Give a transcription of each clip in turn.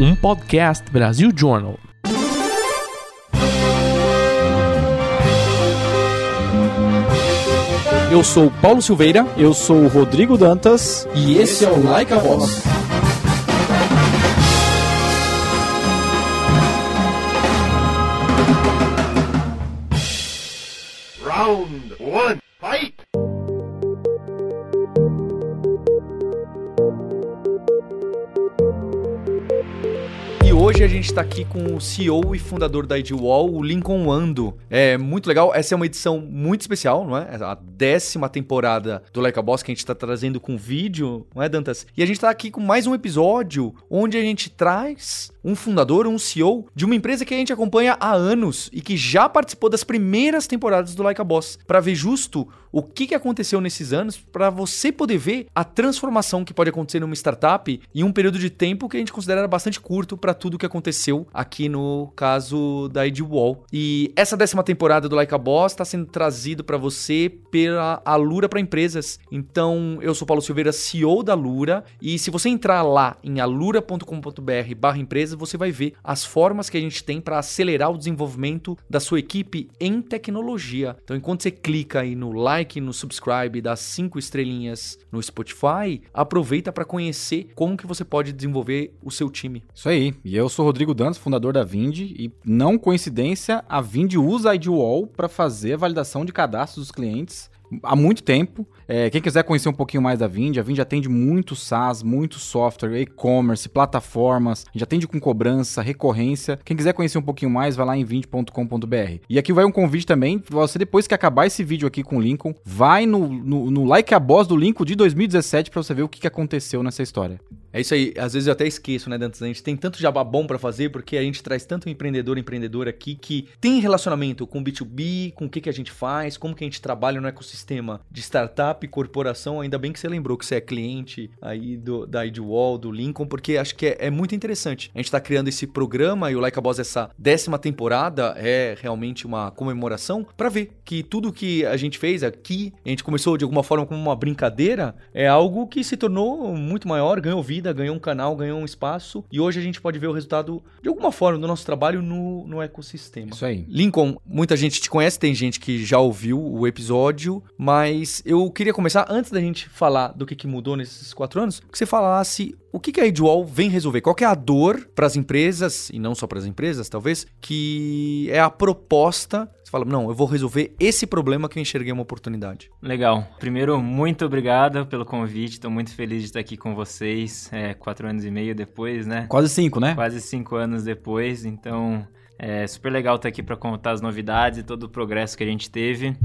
um podcast Brasil Journal. Eu sou Paulo Silveira. Eu sou o Rodrigo Dantas. E esse é o Like a Boss. Round hoje a gente está aqui com o CEO e fundador da IDWall, o Lincoln Wando. É muito legal, essa é uma edição muito especial, não é? É a décima temporada do Like a Boss que a gente está trazendo com vídeo, não é, Dantas? E a gente está aqui com mais um episódio onde a gente traz um fundador, um CEO de uma empresa que a gente acompanha há anos e que já participou das primeiras temporadas do Like a Boss, para ver justo o que, que aconteceu nesses anos, para você poder ver a transformação que pode acontecer numa startup em um período de tempo que a gente considera bastante curto para tudo que aconteceu aqui no caso da ID Wall. E essa décima temporada do Like a Boss está sendo trazido para você pela Alura para empresas. Então, eu sou Paulo Silveira, CEO da Alura, e se você entrar lá em alura.com.br/empresa, você vai ver as formas que a gente tem para acelerar o desenvolvimento da sua equipe em tecnologia. Então, enquanto você clica aí no like, no subscribe, dá cinco estrelinhas no Spotify, aproveita para conhecer como que você pode desenvolver o seu time. Isso aí. E eu sou Rodrigo Dantas, fundador da Vind, e não coincidência, a Vind usa a IDWall para fazer a validação de cadastros dos clientes há muito tempo. É, quem quiser conhecer um pouquinho mais da Vind, a Vind atende muito SaaS, muito software, e-commerce, plataformas, já atende com cobrança, recorrência. Quem quiser conhecer um pouquinho mais, vai lá em vind.com.br. E aqui vai um convite também, você depois que acabar esse vídeo aqui com o Lincoln, vai no, no, no Like a Boss do Lincoln de 2017 para você ver o que, que aconteceu nessa história. É isso aí, às vezes eu até esqueço, né, Dantas? A gente tem tanto jabá bom para fazer, porque a gente traz tanto empreendedor empreendedor aqui que tem relacionamento com B2B, com o que, que a gente faz, como que a gente trabalha no ecossistema de startup, corporação. Ainda bem que você lembrou que você é cliente aí do, da IDWall, do Lincoln, porque acho que é, é muito interessante. A gente tá criando esse programa e o Like a Boss, essa décima temporada, é realmente uma comemoração para ver que tudo que a gente fez aqui, a gente começou de alguma forma como uma brincadeira, é algo que se tornou muito maior, ganhou vida vida, ganhou um canal, ganhou um espaço e hoje a gente pode ver o resultado de alguma forma do nosso trabalho no, no ecossistema. Isso aí. Lincoln, muita gente te conhece, tem gente que já ouviu o episódio, mas eu queria começar antes da gente falar do que, que mudou nesses quatro anos, que você falasse o que, que a Edwall vem resolver? Qual é a dor para as empresas, e não só para as empresas, talvez, que é a proposta você fala, não, eu vou resolver esse problema que eu enxerguei uma oportunidade. Legal. Primeiro, muito obrigado pelo convite. Estou muito feliz de estar aqui com vocês. É, quatro anos e meio depois, né? Quase cinco, né? Quase cinco anos depois. Então, é super legal estar aqui para contar as novidades e todo o progresso que a gente teve.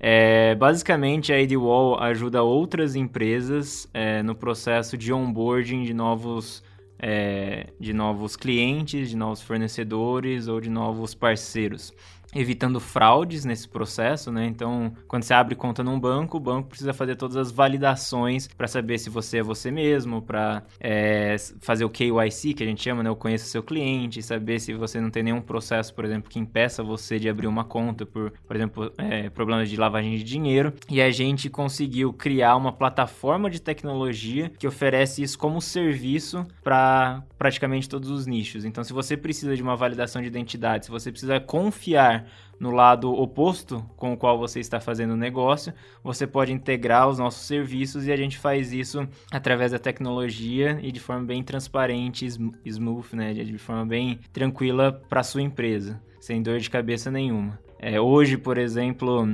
É, basicamente, a AdWall ajuda outras empresas é, no processo de onboarding de novos, é, de novos clientes, de novos fornecedores ou de novos parceiros evitando fraudes nesse processo, né? Então, quando você abre conta num banco, o banco precisa fazer todas as validações para saber se você é você mesmo, para é, fazer o KYC, que a gente chama, né? Eu conheço seu cliente, saber se você não tem nenhum processo, por exemplo, que impeça você de abrir uma conta por, por exemplo, é, problemas de lavagem de dinheiro. E a gente conseguiu criar uma plataforma de tecnologia que oferece isso como serviço para praticamente todos os nichos. Então, se você precisa de uma validação de identidade, se você precisa confiar no lado oposto com o qual você está fazendo o negócio, você pode integrar os nossos serviços e a gente faz isso através da tecnologia e de forma bem transparente, smooth, né, de forma bem tranquila para sua empresa, sem dor de cabeça nenhuma. É, hoje, por exemplo,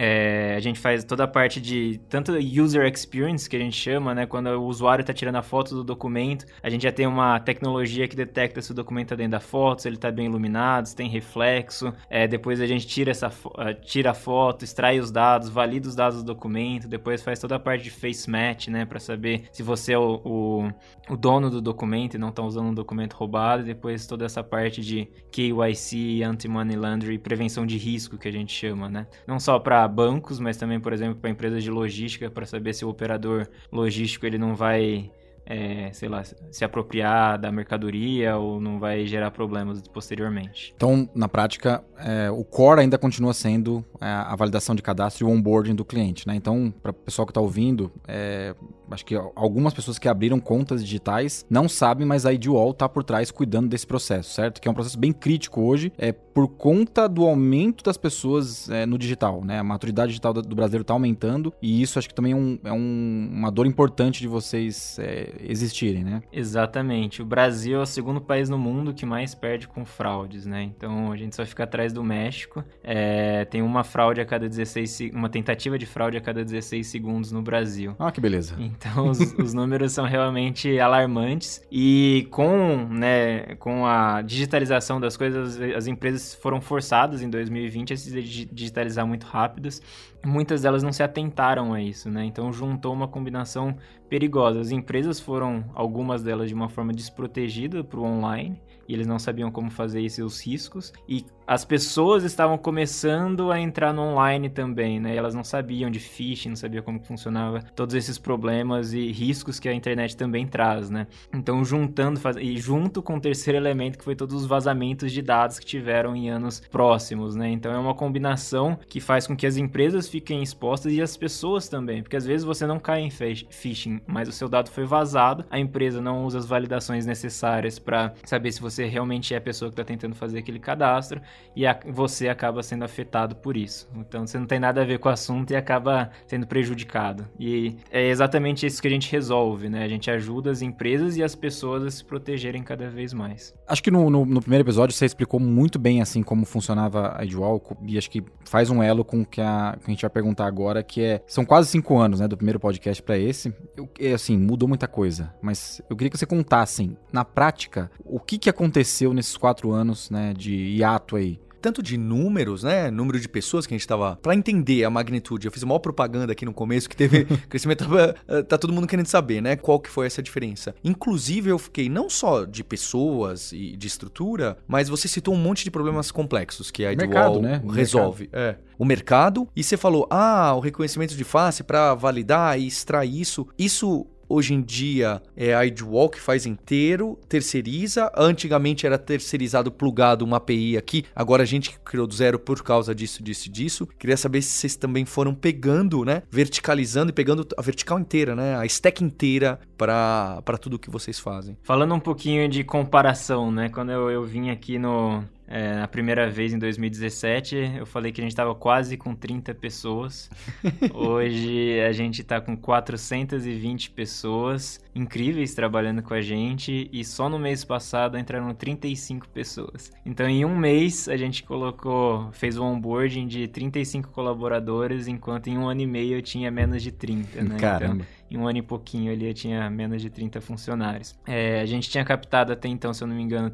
é, a gente faz toda a parte de tanto user experience que a gente chama, né? Quando o usuário está tirando a foto do documento, a gente já tem uma tecnologia que detecta se o documento está dentro da foto, se ele está bem iluminado, se tem reflexo. É, depois a gente tira essa ah, tira a foto, extrai os dados, valida os dados do documento, depois faz toda a parte de face match, né? Para saber se você é o, o, o, dono do documento e não está usando um documento roubado. E depois toda essa parte de KYC, anti-money laundering, prevenção de risco que a gente chama, né? Não só para bancos, mas também, por exemplo, para empresas de logística, para saber se o operador logístico ele não vai é, sei lá, se apropriar da mercadoria ou não vai gerar problemas posteriormente. Então, na prática, é, o core ainda continua sendo é, a validação de cadastro e o onboarding do cliente, né? Então, para o pessoal que está ouvindo, é, acho que algumas pessoas que abriram contas digitais não sabem, mas a IDWall está por trás cuidando desse processo, certo? Que é um processo bem crítico hoje, é por conta do aumento das pessoas é, no digital, né? A maturidade digital do brasileiro está aumentando e isso acho que também é, um, é um, uma dor importante de vocês existirem, né? Exatamente. O Brasil é o segundo país no mundo que mais perde com fraudes, né? Então a gente só fica atrás do México. É, tem uma fraude a cada 16 uma tentativa de fraude a cada 16 segundos no Brasil. Ah, que beleza. Então os, os números são realmente alarmantes e com, né, com a digitalização das coisas, as empresas foram forçadas em 2020 a se digitalizar muito rápidas muitas delas não se atentaram a isso, né? Então juntou uma combinação perigosa. As empresas foram, algumas delas, de uma forma desprotegida para o online e eles não sabiam como fazer isso e os riscos. E as pessoas estavam começando a entrar no online também, né? E elas não sabiam de phishing, não sabiam como funcionava todos esses problemas e riscos que a internet também traz, né? Então, juntando faz... e junto com o terceiro elemento que foi todos os vazamentos de dados que tiveram em anos próximos, né? Então, é uma combinação que faz com que as empresas fiquem expostas e as pessoas também, porque às vezes você não cai em phishing, mas o seu dado foi vazado, a empresa não usa as validações necessárias para saber se você você realmente é a pessoa que está tentando fazer aquele cadastro e a, você acaba sendo afetado por isso. Então você não tem nada a ver com o assunto e acaba sendo prejudicado. E é exatamente isso que a gente resolve, né? A gente ajuda as empresas e as pessoas a se protegerem cada vez mais. Acho que no, no, no primeiro episódio você explicou muito bem assim como funcionava a Edwall e acho que faz um elo com o que a, que a gente vai perguntar agora, que é são quase cinco anos, né, do primeiro podcast para esse. Eu, é, assim mudou muita coisa, mas eu queria que você contasse na prática o que que aconteceu aconteceu nesses quatro anos né, de hiato aí? tanto de números, né? Número de pessoas que a gente tava. Pra entender a magnitude, eu fiz uma propaganda aqui no começo que teve crescimento. Eh, tá todo mundo querendo saber, né? Qual que foi essa diferença. Inclusive, eu fiquei não só de pessoas e de estrutura, mas você citou um monte de problemas complexos que a Idwall né? resolve. É. O mercado. E você falou, ah, o reconhecimento de face para validar e extrair isso. Isso Hoje em dia é a IDWall que faz inteiro, terceiriza. Antigamente era terceirizado, plugado uma API aqui. Agora a gente criou do zero por causa disso, disso, disso. Queria saber se vocês também foram pegando, né? Verticalizando e pegando a vertical inteira, né? A stack inteira para tudo que vocês fazem. Falando um pouquinho de comparação, né? Quando eu, eu vim aqui no, é, na primeira vez em 2017, eu falei que a gente estava quase com 30 pessoas. Hoje a gente está com 420 pessoas incríveis trabalhando com a gente e só no mês passado entraram 35 pessoas. Então em um mês a gente colocou, fez o onboarding de 35 colaboradores, enquanto em um ano e meio eu tinha menos de 30, né? Caramba. Então, em um ano e pouquinho ali eu tinha menos de 30 funcionários. É, a gente tinha captado até então, se eu não me engano,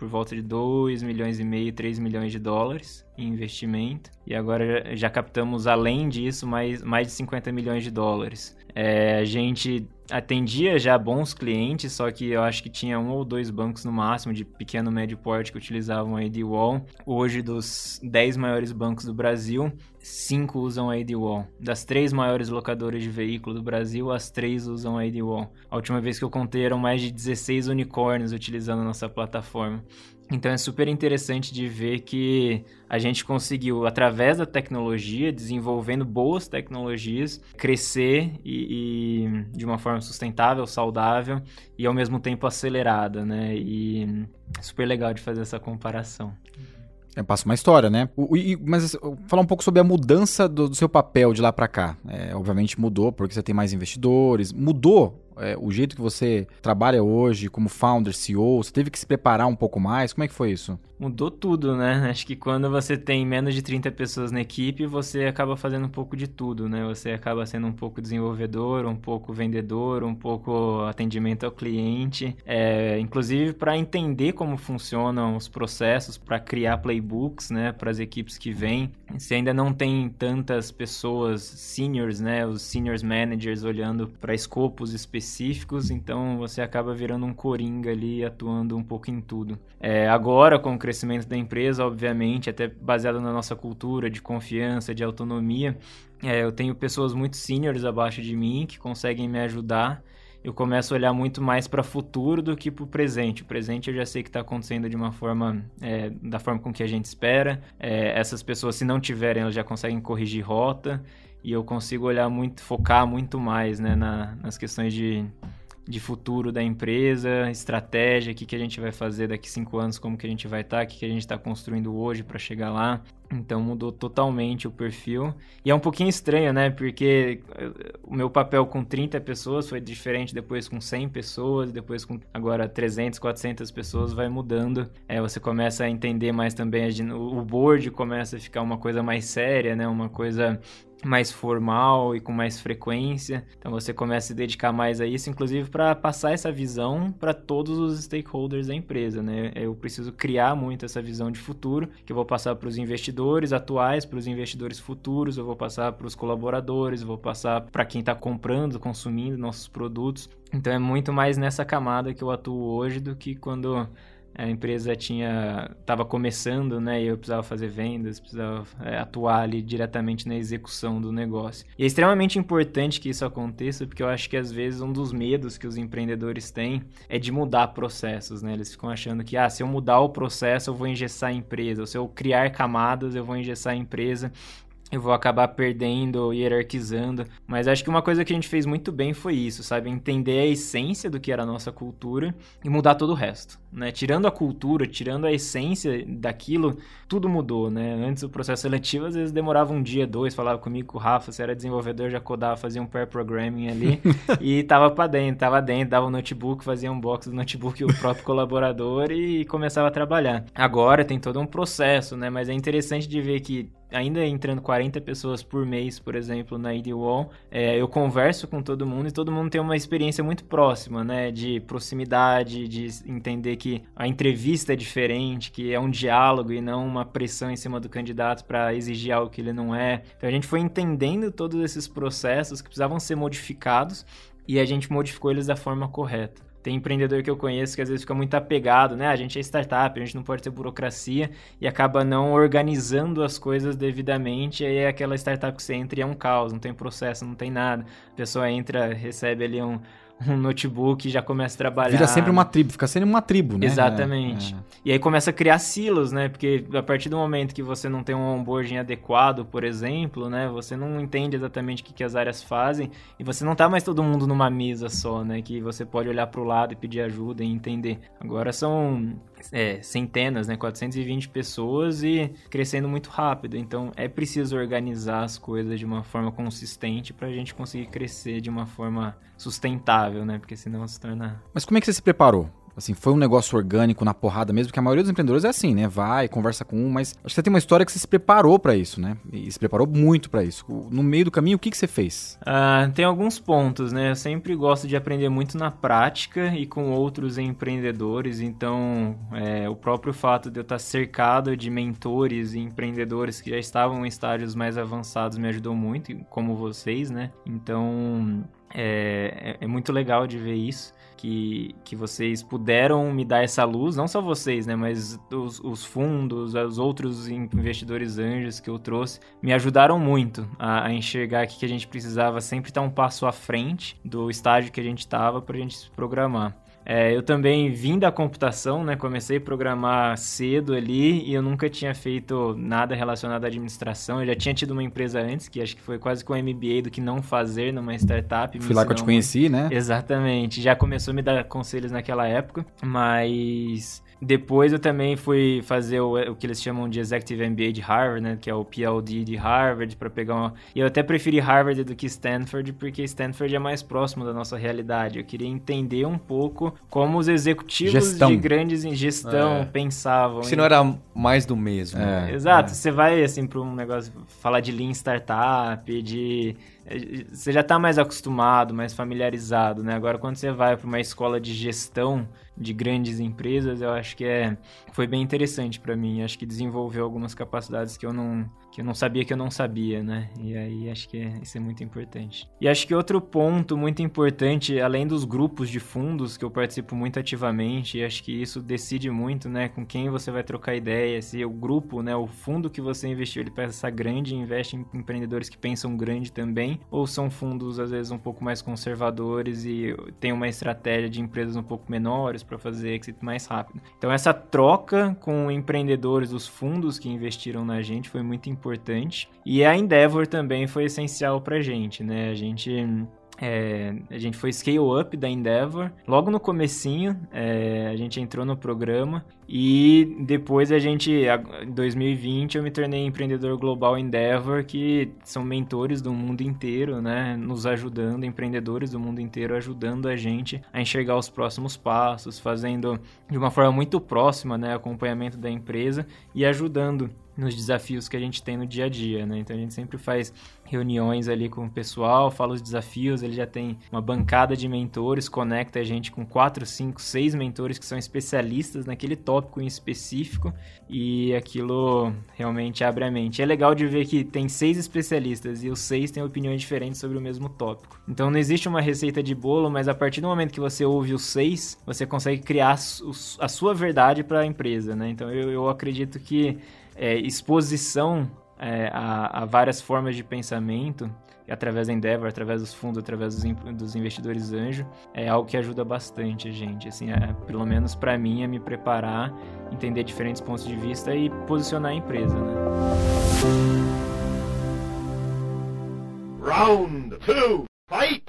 por volta de 2 milhões e meio, 3 milhões de dólares em investimento. E agora já captamos, além disso, mais, mais de 50 milhões de dólares. É, a gente atendia já bons clientes, só que eu acho que tinha um ou dois bancos no máximo de pequeno médio porte que utilizavam a ADWall. Hoje, dos 10 maiores bancos do Brasil, 5 usam a ADWall. Das três maiores locadoras de veículo do Brasil, as três usam a ADWall. A última vez que eu contei eram mais de 16 unicórnios utilizando a nossa plataforma. Então é super interessante de ver que a gente conseguiu, através da tecnologia, desenvolvendo boas tecnologias, crescer e, e, de uma forma sustentável, saudável e ao mesmo tempo acelerada, né? E é super legal de fazer essa comparação. É, passa uma história, né? O, e, mas falar um pouco sobre a mudança do, do seu papel de lá para cá. É, obviamente mudou porque você tem mais investidores. Mudou é, o jeito que você trabalha hoje como founder, CEO? Você teve que se preparar um pouco mais? Como é que foi isso? Mudou tudo, né? Acho que quando você tem menos de 30 pessoas na equipe, você acaba fazendo um pouco de tudo, né? Você acaba sendo um pouco desenvolvedor, um pouco vendedor, um pouco atendimento ao cliente. É, inclusive para entender como funcionam os processos, para criar playbooks, né? Para as equipes que vêm. Se ainda não tem tantas pessoas seniors, né? Os seniors managers olhando para escopos específicos, então você acaba virando um coringa ali, atuando um pouco em tudo. É, agora, com o crescimento da empresa, obviamente, até baseado na nossa cultura de confiança, de autonomia. É, eu tenho pessoas muito seniors abaixo de mim que conseguem me ajudar eu começo a olhar muito mais para o futuro do que para o presente. O presente eu já sei que está acontecendo de uma forma, é, da forma com que a gente espera. É, essas pessoas, se não tiverem, elas já conseguem corrigir rota e eu consigo olhar muito, focar muito mais né, na, nas questões de de futuro da empresa, estratégia, o que, que a gente vai fazer daqui cinco anos, como que a gente vai estar, tá, o que, que a gente está construindo hoje para chegar lá. Então mudou totalmente o perfil. E é um pouquinho estranho, né? Porque eh, o meu papel com 30 pessoas foi diferente depois com 100 pessoas, depois com agora 300, 400 pessoas vai mudando. É, você começa a entender mais também, o board começa a ficar uma coisa mais séria, né? Uma coisa mais formal e com mais frequência. Então você começa a se dedicar mais a isso, inclusive para passar essa visão para todos os stakeholders da empresa, né? Eu preciso criar muito essa visão de futuro que eu vou passar para os investidores atuais, para os investidores futuros, eu vou passar para os colaboradores, eu vou passar para quem está comprando, consumindo nossos produtos. Então é muito mais nessa camada que eu atuo hoje do que quando a empresa tinha estava começando, né, e eu precisava fazer vendas, precisava é, atuar ali diretamente na execução do negócio. E é extremamente importante que isso aconteça, porque eu acho que às vezes um dos medos que os empreendedores têm é de mudar processos, né? Eles ficam achando que ah, se eu mudar o processo, eu vou engessar a empresa, ou se eu criar camadas, eu vou engessar a empresa eu vou acabar perdendo, hierarquizando. Mas acho que uma coisa que a gente fez muito bem foi isso, sabe? Entender a essência do que era a nossa cultura e mudar todo o resto, né? Tirando a cultura, tirando a essência daquilo, tudo mudou, né? Antes o processo seletivo às vezes demorava um dia, dois, falava comigo com o Rafa, se era desenvolvedor, já codava, fazia um pair programming ali e tava para dentro, tava dentro, dava o um notebook, fazia um box do notebook o próprio colaborador e começava a trabalhar. Agora tem todo um processo, né? Mas é interessante de ver que ainda entrando 40 pessoas por mês, por exemplo, na IDWall, é, eu converso com todo mundo e todo mundo tem uma experiência muito próxima, né? De proximidade, de entender que a entrevista é diferente, que é um diálogo e não uma pressão em cima do candidato para exigir algo que ele não é. Então a gente foi entendendo todos esses processos que precisavam ser modificados e a gente modificou eles da forma correta. Tem empreendedor que eu conheço que às vezes fica muito apegado, né? A gente é startup, a gente não pode ter burocracia e acaba não organizando as coisas devidamente. E aí é aquela startup que você entra e é um caos, não tem processo, não tem nada. A pessoa entra, recebe ali um, um notebook e já começa a trabalhar. Vira sempre uma tribo, fica sendo uma tribo, né? Exatamente. É, é. E aí começa a criar silos, né? Porque a partir do momento que você não tem um onboarding adequado, por exemplo, né? Você não entende exatamente o que, que as áreas fazem e você não tá mais todo mundo numa mesa só, né? Que você pode olhar para o lado e pedir ajuda e entender. Agora são é, centenas, né? 420 pessoas e crescendo muito rápido. Então é preciso organizar as coisas de uma forma consistente para a gente conseguir crescer de uma forma sustentável, né? Porque senão se torna. Mas como é que você se preparou? Assim, foi um negócio orgânico na porrada mesmo, porque a maioria dos empreendedores é assim, né? Vai, conversa com um, mas acho que você tem uma história que você se preparou para isso, né? E se preparou muito para isso. No meio do caminho, o que, que você fez? Ah, tem alguns pontos, né? Eu sempre gosto de aprender muito na prática e com outros empreendedores, então é, o próprio fato de eu estar cercado de mentores e empreendedores que já estavam em estágios mais avançados me ajudou muito, como vocês, né? Então é, é, é muito legal de ver isso que, que vocês puderam me dar essa luz, não só vocês, né, mas os, os fundos, os outros investidores anjos que eu trouxe, me ajudaram muito a, a enxergar que a gente precisava sempre estar um passo à frente do estágio que a gente estava para a gente se programar. É, eu também vim da computação, né? Comecei a programar cedo ali e eu nunca tinha feito nada relacionado à administração. Eu já tinha tido uma empresa antes, que acho que foi quase com MBA do que não fazer numa startup. Fui lá que eu te conheci, né? Exatamente. Já começou a me dar conselhos naquela época, mas depois eu também fui fazer o, o, que eles chamam de Executive MBA de Harvard, né? Que é o PLD de Harvard, para pegar uma... E eu até preferi Harvard do que Stanford, porque Stanford é mais próximo da nossa realidade. Eu queria entender um pouco como os executivos gestão. de grandes em gestão é. pensavam. Se em... não era mais do mesmo. É. Exato. É. Você vai, assim, para um negócio... Falar de Lean Startup, de você já está mais acostumado, mais familiarizado, né? Agora, quando você vai para uma escola de gestão de grandes empresas, eu acho que é, foi bem interessante para mim. Acho que desenvolveu algumas capacidades que eu não que eu não sabia que eu não sabia, né? E aí acho que é, isso é muito importante. E acho que outro ponto muito importante, além dos grupos de fundos que eu participo muito ativamente, e acho que isso decide muito, né, com quem você vai trocar ideia, se o grupo, né, o fundo que você investiu, ele pensa grande, investe em empreendedores que pensam grande também, ou são fundos às vezes um pouco mais conservadores e tem uma estratégia de empresas um pouco menores para fazer exit mais rápido. Então essa troca com empreendedores, os fundos que investiram na gente foi muito importante e a Endeavor também foi essencial para a gente, né? A gente é, a gente foi scale up da Endeavor. Logo no comecinho, é, a gente entrou no programa e depois a gente, em 2020, eu me tornei empreendedor global Endeavor, que são mentores do mundo inteiro, né? Nos ajudando, empreendedores do mundo inteiro ajudando a gente a enxergar os próximos passos, fazendo de uma forma muito próxima, né? Acompanhamento da empresa e ajudando nos desafios que a gente tem no dia a dia, né? Então a gente sempre faz reuniões ali com o pessoal, fala os desafios, ele já tem uma bancada de mentores, conecta a gente com quatro, cinco, seis mentores que são especialistas naquele tópico em específico e aquilo realmente abre a mente. É legal de ver que tem seis especialistas e os seis têm opiniões diferentes sobre o mesmo tópico. Então não existe uma receita de bolo, mas a partir do momento que você ouve os seis, você consegue criar a sua verdade para a empresa, né? Então eu, eu acredito que é, exposição é, a, a, várias formas de pensamento, através da Endeavor, através dos fundos, através dos, dos investidores anjo, é algo que ajuda bastante a gente, assim, é, pelo menos para mim, a me preparar, entender diferentes pontos de vista e posicionar a empresa, né? Round two, fight!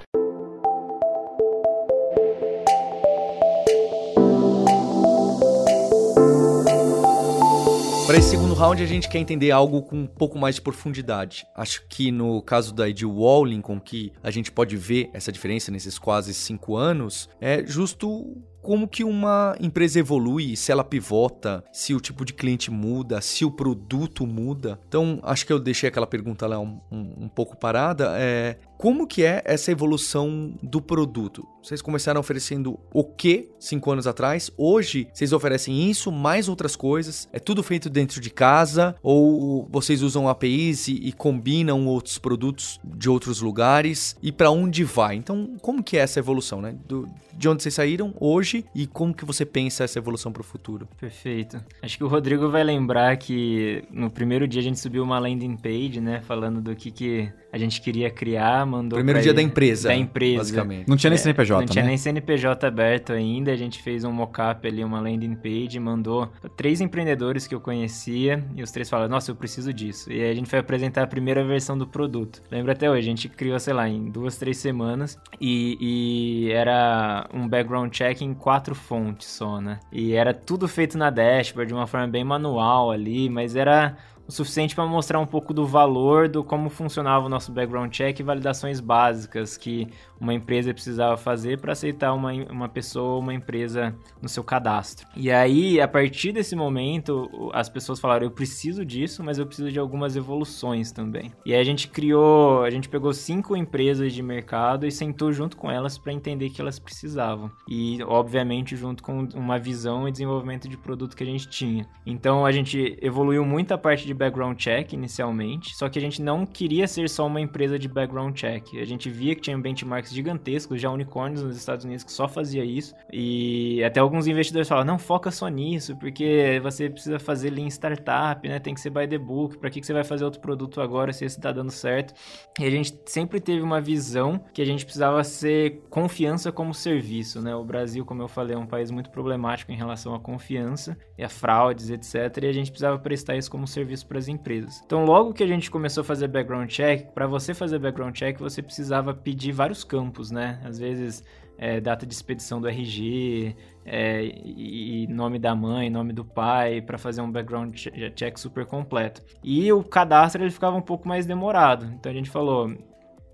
Para esse segundo round, a gente quer entender algo com um pouco mais de profundidade. Acho que no caso da Ed Wall, Lincoln, que a gente pode ver essa diferença nesses quase cinco anos, é justo como que uma empresa evolui, se ela pivota, se o tipo de cliente muda, se o produto muda. Então, acho que eu deixei aquela pergunta lá um, um, um pouco parada. É, como que é essa evolução do produto? Vocês começaram oferecendo o que cinco anos atrás? Hoje, vocês oferecem isso, mais outras coisas? É tudo feito dentro de casa? Ou vocês usam APIs e, e combinam outros produtos de outros lugares? E para onde vai? Então, como que é essa evolução, né? Do, de onde vocês saíram hoje e como que você pensa essa evolução para o futuro? Perfeito. Acho que o Rodrigo vai lembrar que no primeiro dia a gente subiu uma landing page, né? Falando do que, que a gente queria criar, mandou Primeiro dia ele, da empresa. Da empresa. Basicamente. Não tinha nem CNPJ, Não tinha né? nem CNPJ aberto ainda, a gente fez um mockup ali, uma landing page, mandou pra três empreendedores que eu conhecia e os três falaram, nossa, eu preciso disso. E aí a gente foi apresentar a primeira versão do produto. Lembro até hoje, a gente criou, sei lá, em duas, três semanas e, e era um background check em quatro fontes só, né? E era tudo feito na dashboard de uma forma bem manual ali, mas era o suficiente para mostrar um pouco do valor do como funcionava o nosso background check e validações básicas que uma empresa precisava fazer para aceitar uma, uma pessoa uma empresa no seu cadastro. E aí, a partir desse momento, as pessoas falaram: eu preciso disso, mas eu preciso de algumas evoluções também. E aí a gente criou, a gente pegou cinco empresas de mercado e sentou junto com elas para entender que elas precisavam. E, obviamente, junto com uma visão e desenvolvimento de produto que a gente tinha. Então, a gente evoluiu muito a parte de background check inicialmente, só que a gente não queria ser só uma empresa de background check. A gente via que tinha benchmarks gigantescos, já unicórnios nos Estados Unidos que só fazia isso. E até alguns investidores falaram, não, foca só nisso, porque você precisa fazer lean startup, né? Tem que ser by the book, para que, que você vai fazer outro produto agora se esse tá dando certo? E a gente sempre teve uma visão que a gente precisava ser confiança como serviço, né? O Brasil, como eu falei, é um país muito problemático em relação à confiança e a fraudes, etc. E a gente precisava prestar isso como serviço para as empresas. Então, logo que a gente começou a fazer background check, para você fazer background check, você precisava pedir vários campos, né? Às vezes é, data de expedição do RG, é, e nome da mãe, nome do pai, para fazer um background check super completo. E o cadastro ele ficava um pouco mais demorado. Então a gente falou,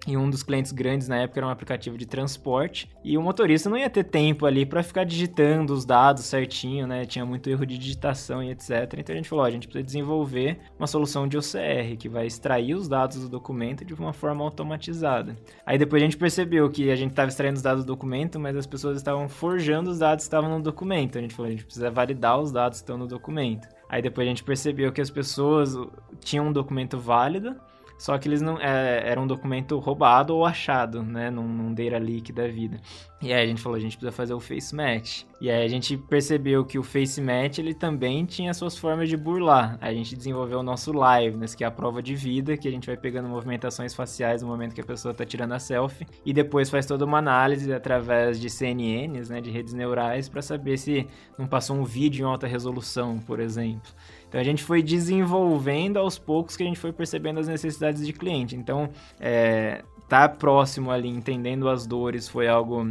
e um dos clientes grandes na época era um aplicativo de transporte e o motorista não ia ter tempo ali para ficar digitando os dados certinho, né? Tinha muito erro de digitação e etc. Então a gente falou, ó, a gente precisa desenvolver uma solução de OCR que vai extrair os dados do documento de uma forma automatizada. Aí depois a gente percebeu que a gente estava extraindo os dados do documento, mas as pessoas estavam forjando os dados que estavam no documento. A gente falou, a gente precisa validar os dados que estão no documento. Aí depois a gente percebeu que as pessoas tinham um documento válido, só que eles não. É, era um documento roubado ou achado, né? Num, num data leak da vida. E aí a gente falou, a gente precisa fazer o face match. E aí a gente percebeu que o Face Match ele também tinha suas formas de burlar. A gente desenvolveu o nosso Liveness, que é a prova de vida, que a gente vai pegando movimentações faciais no momento que a pessoa está tirando a selfie e depois faz toda uma análise através de CNNs, né, de redes neurais, para saber se não passou um vídeo em alta resolução, por exemplo. Então a gente foi desenvolvendo aos poucos que a gente foi percebendo as necessidades de cliente. Então, é, tá próximo ali, entendendo as dores, foi algo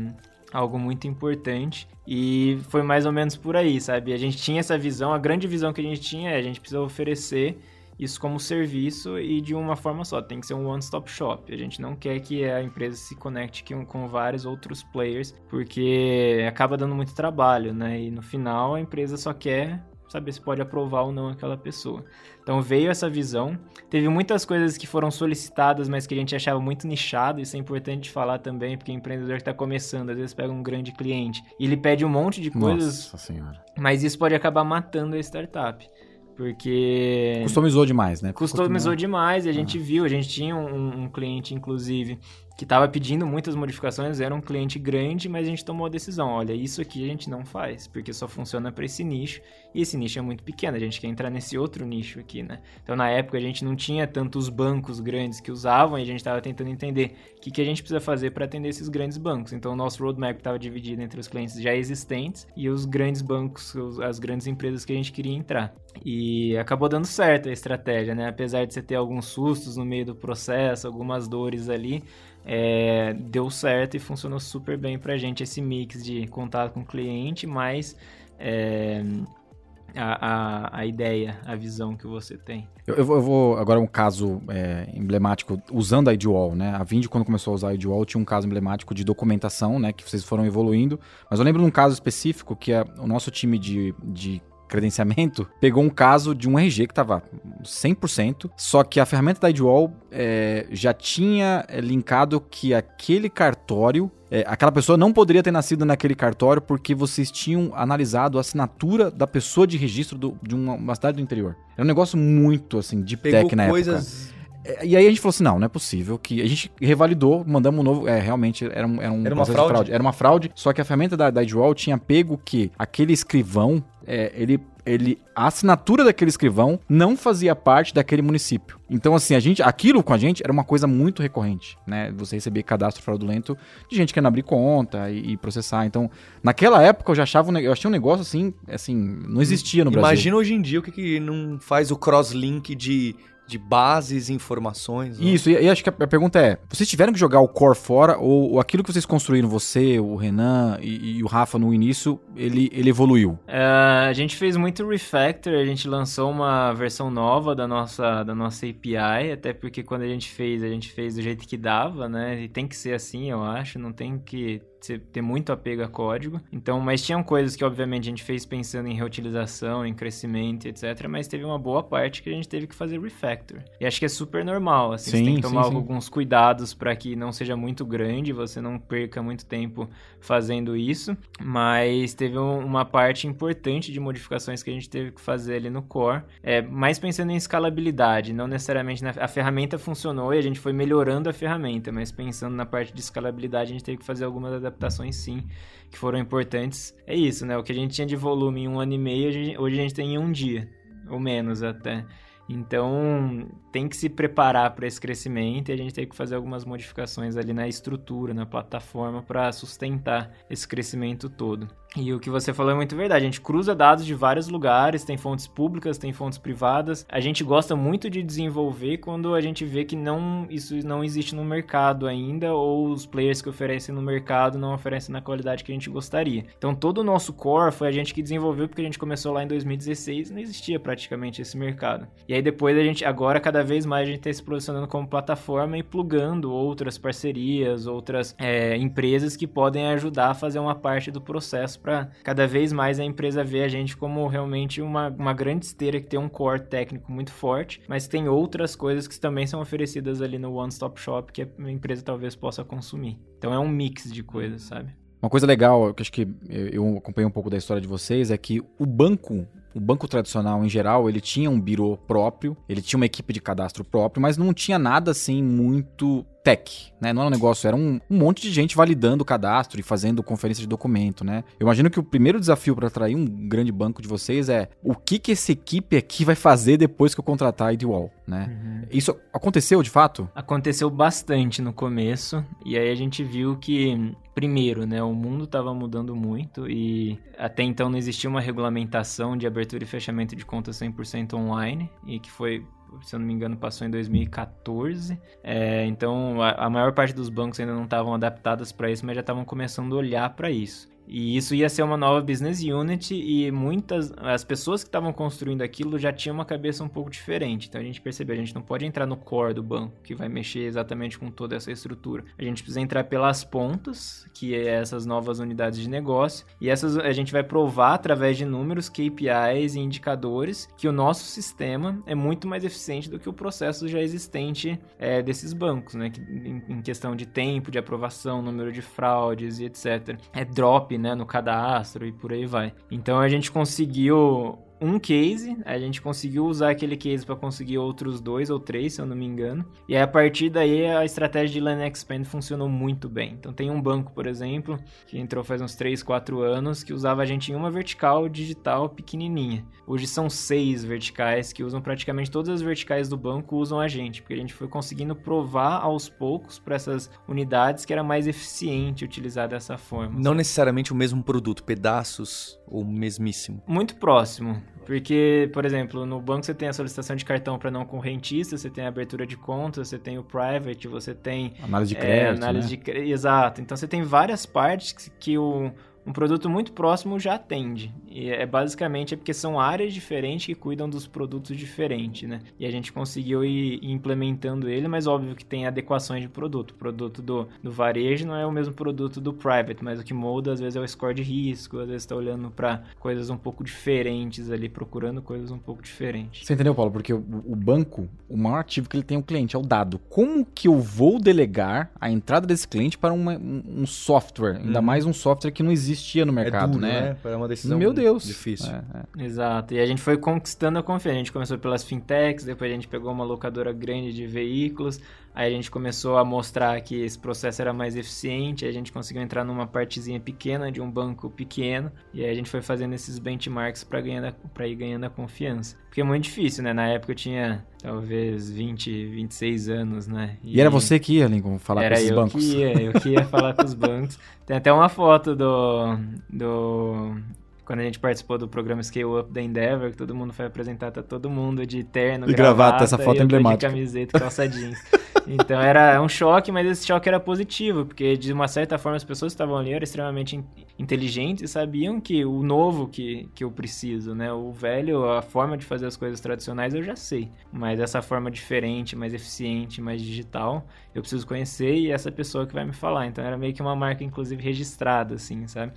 algo muito importante e foi mais ou menos por aí, sabe? A gente tinha essa visão, a grande visão que a gente tinha é a gente precisa oferecer isso como serviço e de uma forma só, tem que ser um one-stop shop. A gente não quer que a empresa se conecte com, vários outros players, porque acaba dando muito trabalho, né? E no final a empresa só quer saber se pode aprovar ou não aquela pessoa. Então veio essa visão. Teve muitas coisas que foram solicitadas, mas que a gente achava muito nichado. Isso é importante falar também, porque o empreendedor que está começando, às vezes pega um grande cliente e ele pede um monte de coisas. Nossa senhora. Mas isso pode acabar matando a startup. Porque. Customizou demais, né? Customizou demais e a gente ah. viu, a gente tinha um, um cliente, inclusive, que estava pedindo muitas modificações, era um cliente grande, mas a gente tomou a decisão, olha, isso aqui a gente não faz, porque só funciona para esse nicho, e esse nicho é muito pequeno, a gente quer entrar nesse outro nicho aqui, né? Então, na época, a gente não tinha tantos bancos grandes que usavam, e a gente estava tentando entender o que, que a gente precisa fazer para atender esses grandes bancos. Então, o nosso roadmap estava dividido entre os clientes já existentes e os grandes bancos, as grandes empresas que a gente queria entrar. E acabou dando certo a estratégia, né? Apesar de você ter alguns sustos no meio do processo, algumas dores ali, é, deu certo e funcionou super bem pra gente esse mix de contato com o cliente, mais é, a, a, a, ideia, a visão que você tem. Eu, eu, vou, agora um caso é, emblemático, usando a IDWall, né? A Vind, quando começou a usar a IDWall, tinha um caso emblemático de documentação, né? Que vocês foram evoluindo. Mas eu lembro de um caso específico que é o nosso time de, de credenciamento, pegou um caso de um RG que estava 100%, só que a ferramenta da IDWall é, já tinha é, linkado que aquele cartório é, aquela pessoa não poderia ter nascido naquele cartório porque vocês tinham analisado a assinatura da pessoa de registro do, de uma, uma, cidade do interior. Era um negócio muito, assim, de tech na coisas... época. E aí a gente falou assim, não, não é possível que... A gente revalidou, mandamos um novo... É, realmente, era um, era um era uma fraude? fraude? Era uma fraude, só que a ferramenta da, da tinha pego que aquele escrivão é, ele ele a assinatura daquele escrivão não fazia parte daquele município. Então assim, a gente, aquilo com a gente era uma coisa muito recorrente, né? Você receber cadastro fraudulento de gente querendo abrir conta e, e processar. Então, naquela época eu já achava, eu achei um negócio assim, assim, não existia no Brasil. Imagina hoje em dia o que, que não faz o cross-link de de bases, informações. Né? Isso, e, e, acho que a, a, pergunta é: vocês tiveram que jogar o core fora ou, ou aquilo que vocês construíram, você, o Renan e, e, o Rafa no início, ele, ele evoluiu? Uh, a gente fez muito refactor, a gente lançou uma versão nova da nossa, da nossa API, até porque quando a gente fez, a gente fez do jeito que dava, né? E tem que ser assim, eu acho, não tem que ter muito apego a código. Então, mas tinham coisas que obviamente a gente fez pensando em reutilização, em crescimento, etc, mas teve uma boa parte que a gente teve que fazer refactor. E acho que é super normal, assim, sim, você tem que tomar sim, alguns sim. cuidados para que não seja muito grande, você não perca muito tempo fazendo isso, mas teve uma parte importante de modificações que a gente teve que fazer ali no core, é mais pensando em escalabilidade, não necessariamente na a ferramenta funcionou e a gente foi melhorando a ferramenta, mas pensando na parte de escalabilidade, a gente teve que fazer algumas adaptações sim, que foram importantes. É isso, né? O que a gente tinha de volume em um ano e meio, hoje a gente tem em um dia, ou menos até. Então, tem que se preparar para esse crescimento e a gente tem que fazer algumas modificações ali na estrutura, na plataforma para sustentar esse crescimento todo. E o que você falou é muito verdade. A gente cruza dados de vários lugares, tem fontes públicas, tem fontes privadas. A gente gosta muito de desenvolver quando a gente vê que não isso não existe no mercado ainda ou os players que oferecem no mercado não oferecem na qualidade que a gente gostaria. Então todo o nosso core foi a gente que desenvolveu porque a gente começou lá em 2016 e não existia praticamente esse mercado. E aí depois a gente agora cada vez mais a gente está se posicionando como plataforma e plugando outras parcerias, outras é, empresas que podem ajudar a fazer uma parte do processo para cada vez mais a empresa ver a gente como realmente uma, uma grande esteira que tem um core técnico muito forte, mas tem outras coisas que também são oferecidas ali no One Stop Shop que a empresa talvez possa consumir. Então é um mix de coisas, sabe? Uma coisa legal, que acho que eu acompanhei um pouco da história de vocês, é que o banco o banco tradicional em geral, ele tinha um birô próprio, ele tinha uma equipe de cadastro próprio, mas não tinha nada assim muito tech, né? Não era um negócio, era um, um, monte de gente validando o cadastro e fazendo conferência de documento, né? Eu imagino que o primeiro desafio para atrair um grande banco de vocês é o que que essa equipe aqui vai fazer depois que eu contratar a IDWall, né? Uhum. Isso aconteceu de fato? Aconteceu bastante no começo e aí a gente viu que primeiro, né, o mundo estava mudando muito e até então não existia uma regulamentação de abertura e fechamento de conta 100% online e que foi se eu não me engano, passou em 2014. É, então, a, a, maior parte dos bancos ainda não estavam adaptados para isso, mas já estavam começando a olhar para isso. E isso ia ser uma nova business unit e muitas as pessoas que estavam construindo aquilo já tinham uma cabeça um pouco diferente. Então a gente percebeu, a gente não pode entrar no core do banco que vai mexer exatamente com toda essa estrutura. A gente precisa entrar pelas pontas, que é essas novas unidades de negócio, e essas a gente vai provar através de números, KPIs e indicadores que o nosso sistema é muito mais eficiente do que o processo já existente é, desses bancos, né? Em questão de tempo, de aprovação, número de fraudes e etc. É drop né, no cadastro e por aí vai. Então a gente conseguiu um case, a gente conseguiu usar aquele case para conseguir outros dois ou três, se eu não me engano. E aí, a partir daí a estratégia de Land Expand funcionou muito bem. Então tem um banco, por exemplo, que entrou faz uns 3, 4 anos, que usava a gente em uma vertical digital pequenininha. Hoje são seis verticais que usam praticamente todas as verticais do banco usam a gente, porque a gente foi conseguindo provar aos poucos para essas unidades que era mais eficiente utilizar dessa forma. Não necessariamente o mesmo produto, pedaços ou mesmíssimo. Muito próximo. Porque, por exemplo, no banco você tem a solicitação de cartão para não correntista, você tem a abertura de conta, você tem o private, você tem análise de crédito, é, análise né? de crédito, exato. Então você tem várias partes que, que o um produto muito próximo já atende. E é basicamente é porque são áreas diferentes que cuidam dos produtos diferentes, né? E a gente conseguiu ir implementando ele, mas óbvio que tem adequações de produto. O produto do, do varejo não é o mesmo produto do private, mas o que molda às vezes é o score de risco, às vezes está olhando para coisas um pouco diferentes ali, procurando coisas um pouco diferentes. Você entendeu, Paulo? Porque o, o banco, o maior ativo que ele tem é o cliente, é o dado. Como que eu vou delegar a entrada desse cliente para uma, um, um software, ainda hum. mais um software que não existe existia no mercado, é duro, né? né? É uma decisão Meu Deus. difícil. É, é. Exato. E a gente foi conquistando a confiança. A gente começou pelas fintechs, depois a gente pegou uma locadora grande de veículos, Aí a gente começou a mostrar que esse processo era mais eficiente, a gente conseguiu entrar numa partezinha pequena de um banco pequeno, e aí a gente foi fazendo esses benchmarks para ir ganhando a confiança. Porque é muito difícil, né? Na época eu tinha talvez 20, 26 anos, né? E, e era você que ia, Lincoln, falar com esses bancos? Era eu que ia, eu que ia falar com os bancos. Tem até uma foto do, do quando a gente participou do programa Scale Up da Endeavor, que todo mundo foi apresentar, tá todo mundo de terno, e gravata, gravata essa foto emblemática. de camiseta, calça jeans. então era um choque, mas esse choque era positivo, porque de uma certa forma as pessoas que estavam ali eram extremamente inteligentes e sabiam que o novo que, que eu preciso, né? O velho, a forma de fazer as coisas tradicionais eu já sei, mas essa forma diferente, mais eficiente, mais digital, eu preciso conhecer e essa pessoa que vai me falar. Então era meio que uma marca, inclusive, registrada, assim, sabe?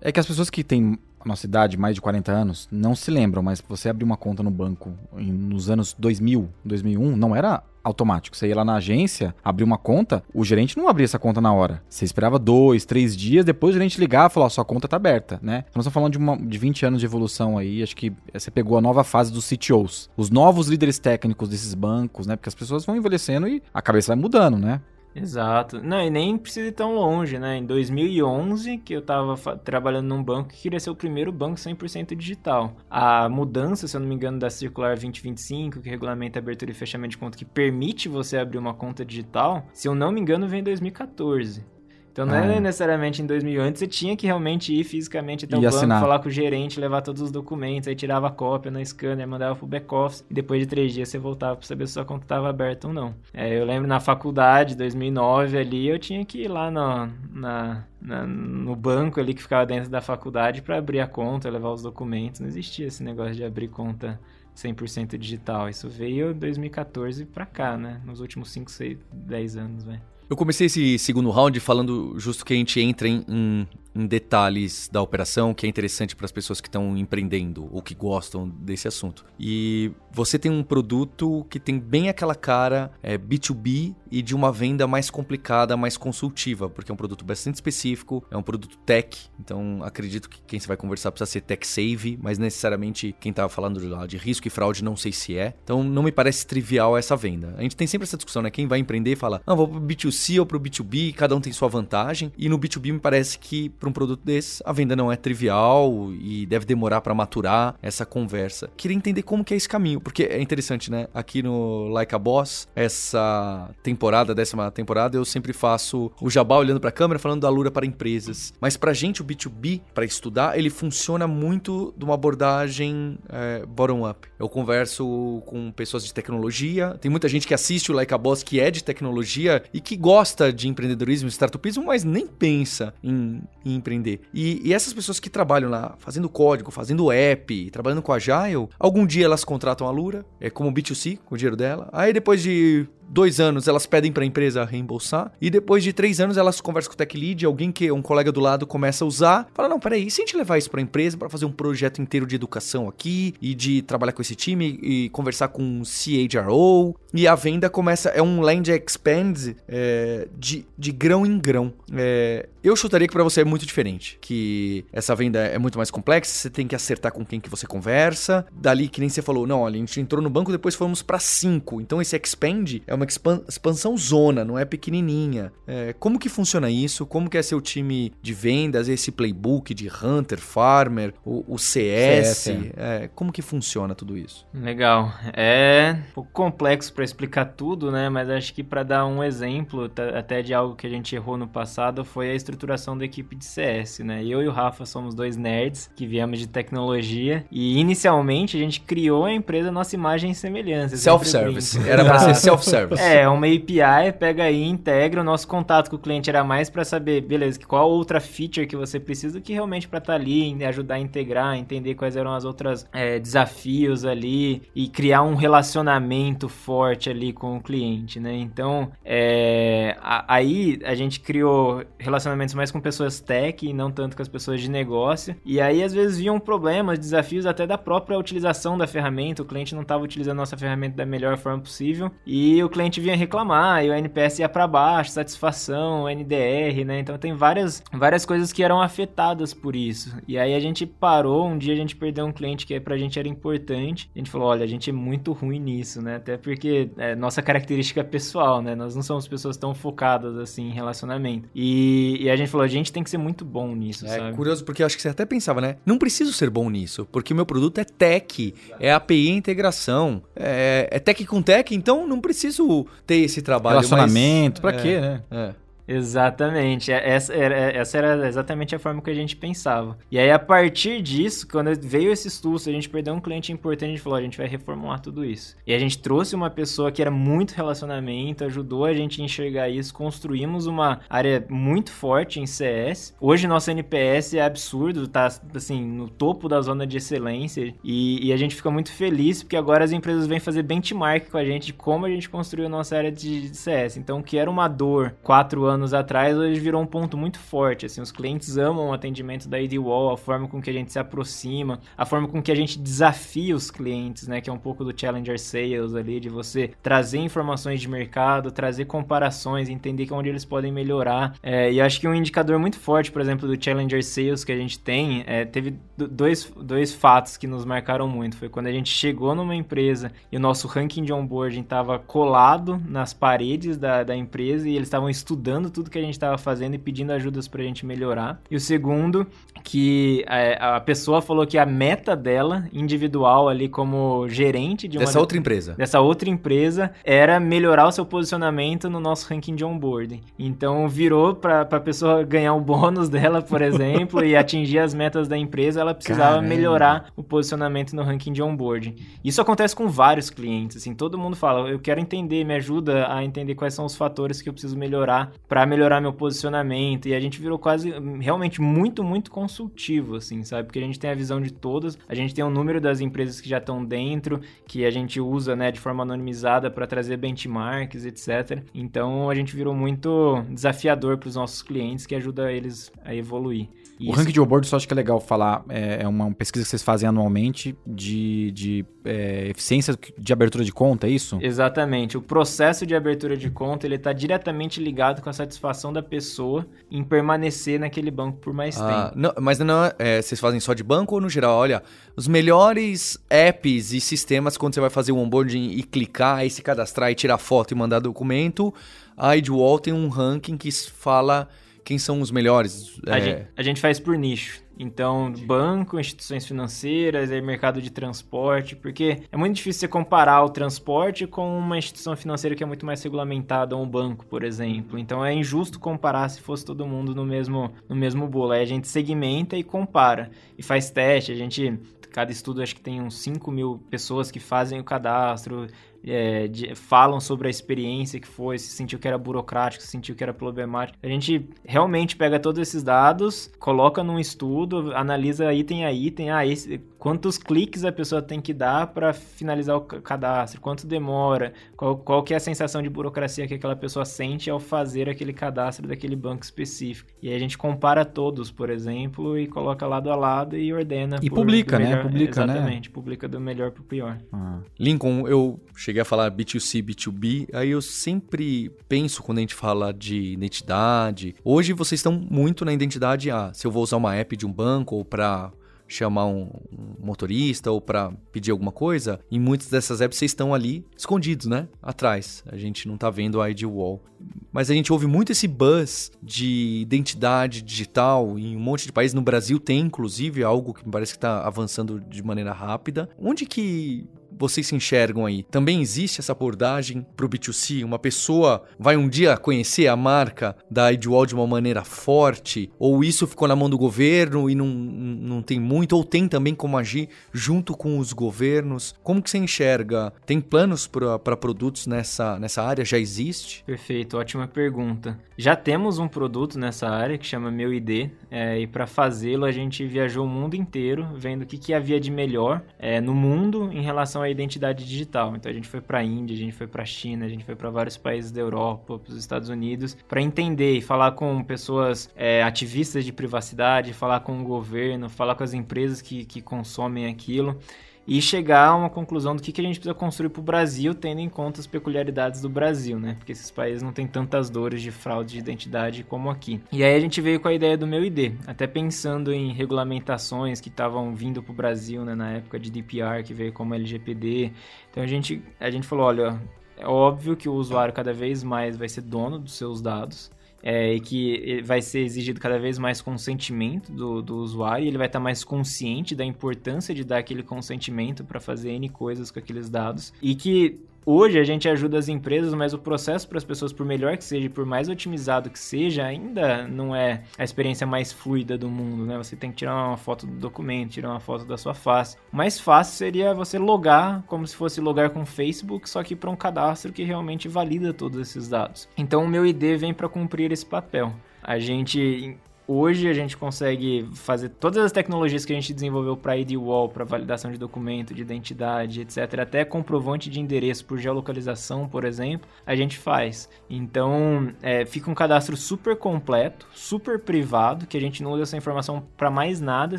É que as pessoas que têm a nossa idade, mais de 40 anos, não se lembram, mas você abrir uma conta no banco nos anos 2000, 2001, não era automático. Você ia lá na agência, abrir uma conta, o gerente não abria essa conta na hora. Você esperava dois, três dias, depois o gerente ligava e falou: sua conta tá aberta, né? Nós estamos falando de, uma, de 20 anos de evolução aí. Acho que você pegou a nova fase dos CTOs, os novos líderes técnicos desses bancos, né? Porque as pessoas vão envelhecendo e a cabeça vai mudando, né? Exato. Não, e nem precisa ir tão longe, né? Em 2011, que eu estava trabalhando num banco que queria ser o primeiro banco 100% digital. A mudança, se eu não me engano, da Circular 2025, que regulamenta a abertura e fechamento de conta, que permite você abrir uma conta digital, se eu não me engano, vem em 2014. Então não é ah. necessariamente em 2000. Antes você tinha que realmente ir fisicamente até o banco, assinar. falar com o gerente, levar todos os documentos, aí tirava a cópia na scanner, mandava pro back-office e depois de três dias você voltava para saber se sua conta estava aberta ou não. É, eu lembro na faculdade, 2009 ali, eu tinha que ir lá no, na, na, no banco ali que ficava dentro da faculdade para abrir a conta, levar os documentos. Não existia esse negócio de abrir conta 100% digital. Isso veio 2014 para cá, né? Nos últimos 5, 6, 10 anos, velho. Eu comecei esse segundo round falando justo que a gente entra em, em, em detalhes da operação, que é interessante para as pessoas que estão empreendendo ou que gostam desse assunto. E você tem um produto que tem bem aquela cara é, B2B e de uma venda mais complicada, mais consultiva, porque é um produto bastante específico, é um produto tech, então acredito que quem você vai conversar precisa ser tech save, mas necessariamente quem estava falando de, de risco e fraude não sei se é. Então não me parece trivial essa venda. A gente tem sempre essa discussão, né? Quem vai empreender fala, não, vou pro B2C ou pro B2B, cada um tem sua vantagem. E no B2B me parece que para um produto desse, a venda não é trivial e deve demorar para maturar essa conversa. Queria entender como que é esse caminho, porque é interessante, né? Aqui no Like a Boss, essa temporada, décima temporada, eu sempre faço o jabá olhando para a câmera falando da Lura para empresas. Mas pra gente o B2B, para estudar, ele funciona muito de uma abordagem é, bottom-up. Eu converso com pessoas de tecnologia, tem muita gente que assiste o Like a Boss que é de tecnologia e que gosta de empreendedorismo, startupismo, mas nem pensa em, em empreender. E, e, essas pessoas que trabalham lá, fazendo código, fazendo app, trabalhando com Agile, algum dia elas contratam a Lura, é como B2C, com o dinheiro dela. Aí depois de dois anos elas pedem para a empresa reembolsar e depois de três anos elas conversam com o tech lead, alguém que um colega do lado começa a usar, fala não, peraí, se a gente levar isso para a empresa para fazer um projeto inteiro de educação aqui e de trabalhar com esse time e conversar com um CHRO e a venda começa é um land expand é, de, de grão em grão. É, eu chutaria que para você é muito diferente, que essa venda é muito mais complexa, você tem que acertar com quem que você conversa. Dali que nem você falou, não, olha, a gente entrou no banco, depois fomos para cinco. Então esse expand é uma uma expansão zona, não é pequenininha. É, como que funciona isso? Como que é seu time de vendas, esse playbook de Hunter, Farmer, o, o CS? CS é. É, como que funciona tudo isso? Legal. É um pouco complexo para explicar tudo, né? Mas acho que para dar um exemplo até de algo que a gente errou no passado foi a estruturação da equipe de CS, né? Eu e o Rafa somos dois nerds que viemos de tecnologia e inicialmente a gente criou a empresa nossa imagem e semelhança. Self-service. Era para ser self-service. É, uma API, pega aí, integra. O nosso contato com o cliente era mais para saber, beleza, qual outra feature que você precisa que realmente para estar tá ali, ajudar a integrar, entender quais eram as outras é, desafios ali e criar um relacionamento forte ali com o cliente, né? Então, é, a, aí a gente criou relacionamentos mais com pessoas tech e não tanto com as pessoas de negócio. E aí, às vezes, viam problemas, desafios até da própria utilização da ferramenta. O cliente não estava utilizando a nossa ferramenta da melhor forma possível e o cliente vinha reclamar e o NPS ia para baixo, satisfação, NDR, né? Então tem várias, várias coisas que eram afetadas por isso. E aí a gente parou, um dia a gente perdeu um cliente que pra gente era importante. A gente falou, olha, a gente é muito ruim nisso, né? Até porque é nossa característica pessoal, né? Nós não somos pessoas tão focadas assim em relacionamento. E, e a gente falou, a gente tem que ser muito bom nisso, é, sabe? curioso porque eu acho que você até pensava, né? Não preciso ser bom nisso, porque meu produto é tech, é API integração, é, é tech com tech, então não preciso ter esse trabalho. Relacionamento, mas, pra é, quê, né? É. Exatamente. É, essa era, essa era exatamente a forma que a gente pensava. E aí, a partir disso, quando veio esse susto, a gente perdeu um cliente importante, a gente falou, a gente vai reformular tudo isso. E a gente trouxe uma pessoa que era muito relacionamento, ajudou a gente a enxergar isso, construímos uma área muito forte em CS. Hoje, nosso NPS é absurdo, tá, assim, no topo da zona de excelência. E, e a gente fica muito feliz, porque agora as empresas vêm fazer benchmark com a gente de como a gente construiu a nossa área de CS. Então, que era uma dor quatro anos anos atrás, hoje virou um ponto muito forte. Assim, os clientes amam o atendimento da IDWall, a forma com que a gente se aproxima, a forma com que a gente desafia os clientes, né? Que é um pouco do Challenger Sales ali, de você trazer informações de mercado, trazer comparações, entender onde eles podem melhorar. É, e acho que um indicador muito forte, por exemplo, do Challenger Sales que a gente tem, é, teve dois, dois fatos que nos marcaram muito. Foi quando a gente chegou numa empresa e o nosso ranking de onboarding estava colado nas paredes da, da empresa e eles estavam estudando tudo que a gente estava fazendo e pedindo ajudas para a gente melhorar. E o segundo, que a, é, a, pessoa falou que a meta dela, individual ali como gerente de uma... Dessa outra empresa. Dessa outra empresa, era melhorar o seu posicionamento no nosso ranking de onboarding. Então, virou para a pessoa ganhar o bônus dela, por exemplo, e atingir as metas da empresa, ela precisava Caramba. melhorar o posicionamento no ranking de onboarding. Isso acontece com vários clientes, assim, todo mundo fala, eu quero entender, me ajuda a entender quais são os fatores que eu preciso melhorar para melhorar meu posicionamento. E a gente virou quase realmente muito, muito constante consultivo, assim, sabe? Porque a gente tem a visão de todas, a gente tem o número das empresas que já estão dentro, que a gente usa, né, de forma anonimizada para trazer benchmarks, etc. Então a gente virou muito desafiador para os nossos clientes, que ajuda eles a evoluir. O Isso. ranking de onboard, só acho que é legal falar, é, é uma pesquisa que vocês fazem anualmente de, de é, eficiência de abertura de conta, é isso? Exatamente. O processo de abertura de conta, ele está diretamente ligado com a satisfação da pessoa em permanecer naquele banco por mais ah, tempo. Não, mas não é, vocês fazem só de banco ou no geral? Olha, os melhores apps e sistemas quando você vai fazer o onboarding e clicar e se cadastrar e tirar foto e mandar documento, a Idwall tem um ranking que fala quem são os melhores? A, é... gente, a gente faz por nicho. Então, banco, instituições financeiras, aí mercado de transporte, porque é muito difícil você comparar o transporte com uma instituição financeira que é muito mais regulamentada, ou um banco, por exemplo. Então, é injusto comparar se fosse todo mundo no mesmo, no mesmo bolo. Aí a gente segmenta e compara, e faz teste, a gente cada estudo acho que tem uns 5 mil pessoas que fazem o cadastro, é, de, falam sobre a experiência que foi, se sentiu que era burocrático, se sentiu que era problemático. A gente realmente pega todos esses dados, coloca num estudo, analisa item a item, ah, esse, quantos cliques a pessoa tem que dar para finalizar o cadastro, quanto demora, qual, qual que é a sensação de burocracia que aquela pessoa sente ao fazer aquele cadastro daquele banco específico. E aí a gente compara todos, por exemplo, e coloca lado a lado e ordena. E publica, né? melhor, né? Publica, exatamente, né? publica do melhor pro pior. Ah. Lincoln, eu cheguei a falar B2C, B2B, aí eu sempre penso quando a gente fala de identidade. Hoje vocês estão muito na identidade, ah, se eu vou usar uma app de um banco ou para chamar um, motorista ou para pedir alguma coisa, em muitas dessas apps vocês estão ali escondidos, né? Atrás. A gente não tá vendo a ID Wall. Mas a gente ouve muito esse buzz de identidade digital em um monte de países. No Brasil tem, inclusive, algo que me parece que está avançando de maneira rápida. Onde que vocês se enxergam aí? Também existe essa abordagem para o B2C? Uma pessoa vai um dia conhecer a marca da Idwall de uma maneira forte? Ou isso ficou na mão do governo e não, não tem muito? Ou tem também como agir junto com os governos? Como que você enxerga? Tem planos para produtos nessa, nessa área? Já existe? Perfeito, ótima pergunta. Já temos um produto nessa área que chama Meu ID, é, e para fazê-lo a gente viajou o mundo inteiro vendo o que, que havia de melhor é, no mundo em relação à identidade digital. Então a gente foi para a Índia, a gente foi para a China, a gente foi para vários países da Europa, para os Estados Unidos, para entender e falar com pessoas é, ativistas de privacidade, falar com o governo, falar com as empresas que, que consomem aquilo e chegar a uma conclusão do que, que a gente precisa construir para o Brasil, tendo em conta as peculiaridades do Brasil, né? Porque esses países não têm tantas dores de fraude de identidade como aqui. E aí a gente veio com a ideia do meu ID, até pensando em regulamentações que estavam vindo para o Brasil, né? Na época de DPR, que veio como LGPD. Então a gente, a gente falou, olha, é óbvio que o usuário cada vez mais vai ser dono dos seus dados é, e que vai ser exigido cada vez mais consentimento do, do usuário, e ele vai estar mais consciente da importância de dar aquele consentimento para fazer N coisas com aqueles dados, e que Hoje a gente ajuda as empresas, mas o processo para as pessoas, por melhor que seja, por mais otimizado que seja, ainda não é a experiência mais fluida do mundo, né? Você tem que tirar uma foto do documento, tirar uma foto da sua face. Mais fácil seria você logar como se fosse logar com o Facebook, só que para um cadastro que realmente valida todos esses dados. Então o meu ID vem para cumprir esse papel. A gente Hoje a gente consegue fazer todas as tecnologias que a gente desenvolveu para ID Wall, para validação de documento, de identidade, etc. Até comprovante de endereço por geolocalização, por exemplo, a gente faz. Então é, fica um cadastro super completo, super privado, que a gente não usa essa informação para mais nada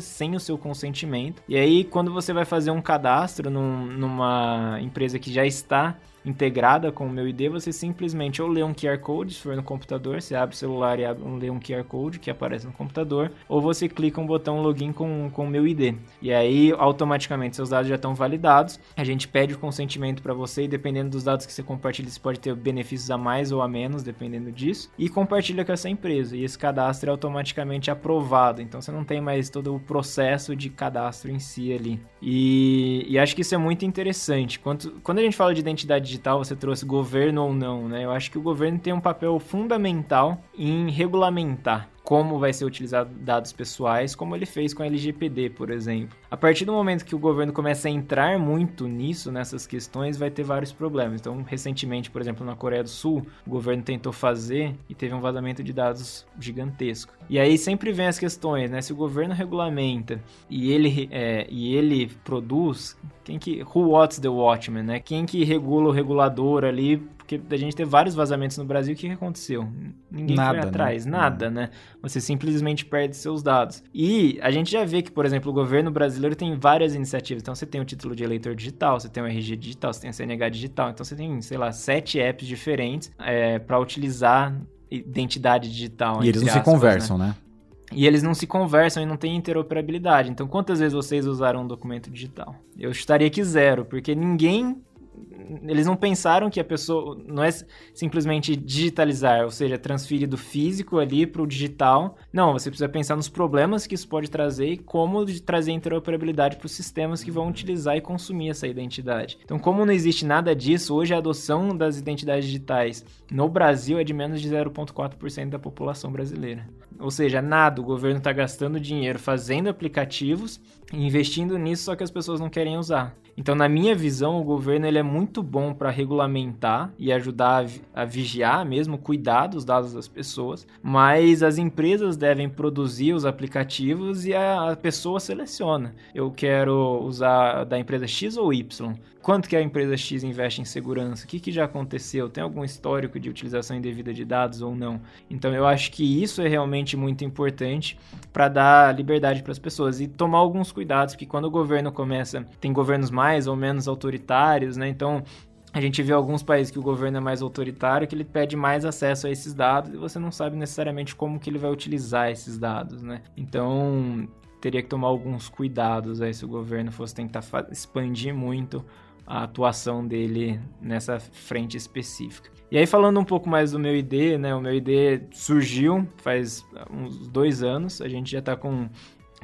sem o seu consentimento. E aí, quando você vai fazer um cadastro num, numa empresa que já está integrada com o meu ID, você simplesmente ou lê um QR Code, se for no computador, você abre o celular e abre, lê um QR Code que aparece no computador, ou você clica um botão login com o meu ID. E aí, automaticamente, seus dados já estão validados. A gente pede o consentimento para você e dependendo dos dados que você compartilha, você pode ter benefícios a mais ou a menos, dependendo disso. E compartilha com essa empresa. E esse cadastro é automaticamente aprovado. Então, você não tem mais todo o processo de cadastro em si ali. E, e acho que isso é muito interessante. Quando, quando a gente fala de identidade digital, você trouxe governo ou não, né? Eu acho que o governo tem um papel fundamental em regulamentar. Como vai ser utilizado dados pessoais, como ele fez com a LGPD, por exemplo. A partir do momento que o governo começa a entrar muito nisso, nessas questões, vai ter vários problemas. Então, recentemente, por exemplo, na Coreia do Sul, o governo tentou fazer e teve um vazamento de dados gigantesco. E aí sempre vem as questões, né? Se o governo regulamenta e ele, é, e ele produz, quem que. Who what's the watchman, né? Quem que regula o regulador ali porque a gente teve vários vazamentos no Brasil, o que, que aconteceu? Ninguém Nada, foi né? atrás, nada, né? Você simplesmente perde seus dados. E a gente já vê que, por exemplo, o governo brasileiro tem várias iniciativas. Então você tem o título de eleitor digital, você tem o RG digital, você tem a CNH digital. Então você tem, sei lá, sete apps diferentes é, para utilizar identidade digital. E eles não entre se aspas, né? conversam, né? E eles não se conversam e não têm interoperabilidade. Então, quantas vezes vocês usaram um documento digital? Eu chutaria que zero, porque ninguém. Eles não pensaram que a pessoa. Não é simplesmente digitalizar, ou seja, transferir do físico ali para o digital. Não, você precisa pensar nos problemas que isso pode trazer e como trazer interoperabilidade para os sistemas que vão utilizar e consumir essa identidade. Então, como não existe nada disso, hoje a adoção das identidades digitais no Brasil é de menos de 0,4% da população brasileira. Ou seja, nada, o governo está gastando dinheiro fazendo aplicativos investindo nisso, só que as pessoas não querem usar. Então, na minha visão, o governo ele é muito bom para regulamentar e ajudar a, a vigiar mesmo, cuidar dos dados das pessoas, mas as empresas devem produzir os aplicativos e a, a pessoa seleciona. Eu quero usar da empresa X ou Y? Quanto que a empresa X investe em segurança? O que, que já aconteceu? Tem algum histórico de utilização indevida de dados ou não? Então, eu acho que isso é realmente muito importante para dar liberdade para as pessoas e tomar alguns cuidados, porque quando o governo começa, tem governos mais ou menos autoritários, né? Então, a gente vê alguns países que o governo é mais autoritário, que ele pede mais acesso a esses dados e você não sabe necessariamente como que ele vai utilizar esses dados, né? Então, teria que tomar alguns cuidados aí se o governo fosse tentar expandir muito a atuação dele nessa frente específica. E aí falando um pouco mais do meu ID, né? O meu ID surgiu faz uns dois anos, a gente já está com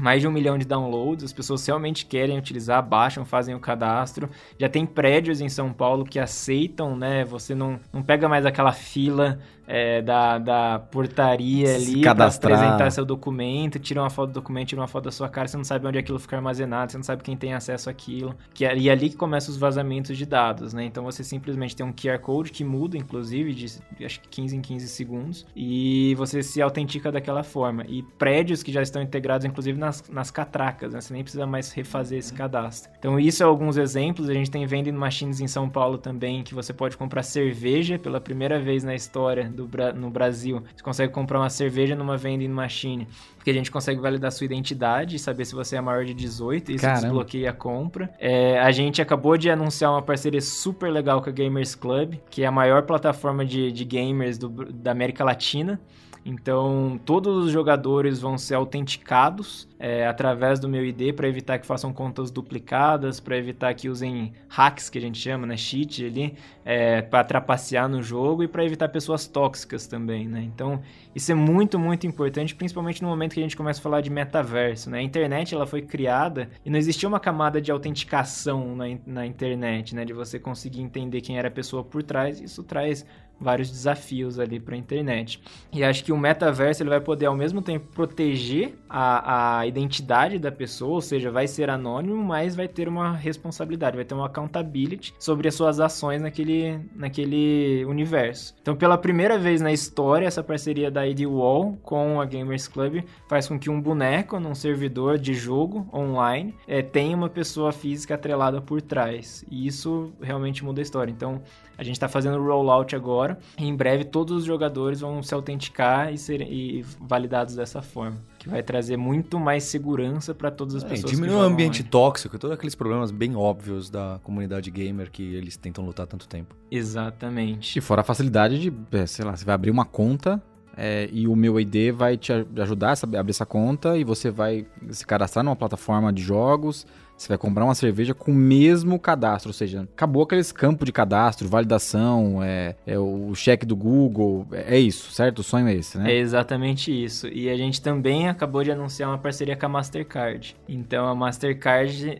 mais de um milhão de downloads, as pessoas realmente querem utilizar, baixam, fazem o cadastro. Já tem prédios em São Paulo que aceitam, né? Você não, não pega mais aquela fila é, da, da portaria Se ali para apresentar seu documento, tira uma foto do documento, tira uma foto da sua cara, você não sabe onde aquilo fica armazenado, você não sabe quem tem acesso àquilo. Que é, e é ali que começam os vazamentos de dados, né? Então você simplesmente tem um QR Code que muda, inclusive, de acho que 15 em 15 segundos, e você se autentica daquela forma. E prédios que já estão integrados, inclusive, nas, nas catracas, né? Você nem precisa mais refazer esse cadastro. Então, isso é alguns exemplos. A gente tem vending machines em São Paulo também, que você pode comprar cerveja pela primeira vez na história do, no Brasil. Você consegue comprar uma cerveja numa vending machine, porque a gente consegue validar sua identidade e saber se você é maior de 18, e isso Caramba. desbloqueia a compra. É, a gente acabou de anunciar uma parceria super legal com a Gamers Club, que é a maior plataforma de, de gamers do- da América Latina. Então, todos os jogadores vão ser autenticados é, através do meu ID para evitar que façam contas duplicadas, para evitar que usem hacks, que a gente chama, né, cheat ali, para trapacear no jogo e para evitar pessoas tóxicas também, né? Então, isso é muito, muito importante, principalmente no momento que a gente começa a falar de metaverso, né? A internet, ela foi criada e não existia uma camada de autenticação na, na internet, né? De você conseguir entender quem era a pessoa por trás, isso traz vários desafios ali para a internet. E acho que o metaverso ele vai poder ao mesmo tempo proteger a, a identidade da pessoa, ou seja, vai ser anônimo, mas vai ter uma responsabilidade, vai ter uma accountability sobre as suas ações naquele, naquele universo. Então, pela primeira vez na história, essa parceria da ID Wall com a Gamers Club faz com que um boneco num servidor de jogo online eh, tenha uma pessoa física atrelada por trás. E isso realmente muda a história. Então, a gente está fazendo o rollout agora. E em breve todos os jogadores vão se autenticar e serem e validados dessa forma, que vai trazer muito mais segurança para todas as É, pessoas. diminui o ambiente online. tóxico e todos aqueles problemas bem óbvios da comunidade gamer que eles tentam lutar há tanto tempo. Exatamente. E fora a facilidade de, é, sei lá, você vai abrir uma conta é, e o meu ID vai te ajudar a abrir essa conta e você vai se cadastrar numa plataforma de jogos Você vai comprar uma cerveja com o mesmo cadastro, ou seja, acabou aqueles campos de cadastro, validação, é, é o cheque do Google, é, é isso, certo? O sonho é esse, né? É exatamente isso. E a gente também acabou de anunciar uma parceria com a Mastercard. Então a Mastercard,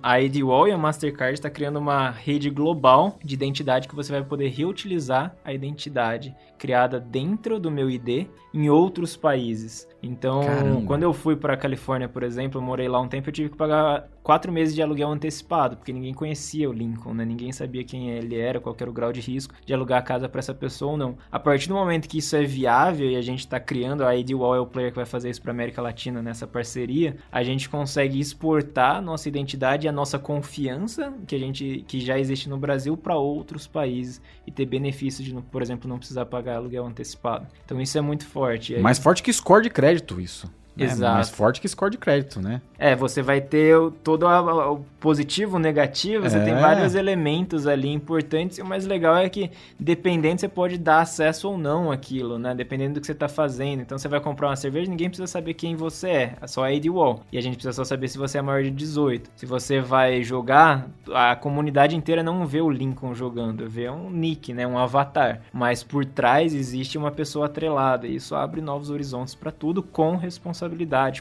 a IDWall e a Mastercard está criando uma rede global de identidade que você vai poder reutilizar a identidade criada dentro do meu ID em outros países. Então, Caramba. quando eu fui para a Califórnia, por exemplo, eu morei lá um tempo, eu tive que pagar quatro meses de aluguel antecipado, porque ninguém conhecia o Lincoln, né? Ninguém sabia quem ele era, qual era o grau de risco de alugar a casa para essa pessoa ou não. A partir do momento que isso é viável e a gente está criando, a ID Wall é o player que vai fazer isso para América Latina nessa parceria, a gente consegue exportar nossa identidade e a nossa confiança que a gente que já existe no Brasil para outros países e ter benefício de, por exemplo, não precisar pagar aluguel antecipado. Então isso é muito forte. Aí- Mais forte que score de crédito, isso. Né? Exato. Mais forte que score de crédito, né? É, você vai ter todo o positivo, o negativo, você É. tem vários elementos ali importantes, e o mais legal é que, dependendo, você pode dar acesso ou não àquilo, né? Dependendo do que você tá fazendo. Então, você vai comprar uma cerveja, ninguém precisa saber quem você é, é só a ID Wall. E a gente precisa só saber se você é maior de 18. Se você vai jogar, a comunidade inteira não vê o Lincoln jogando, vê um nick, né? Um avatar. Mas por trás existe uma pessoa atrelada, e isso abre novos horizontes para tudo com responsabilidade,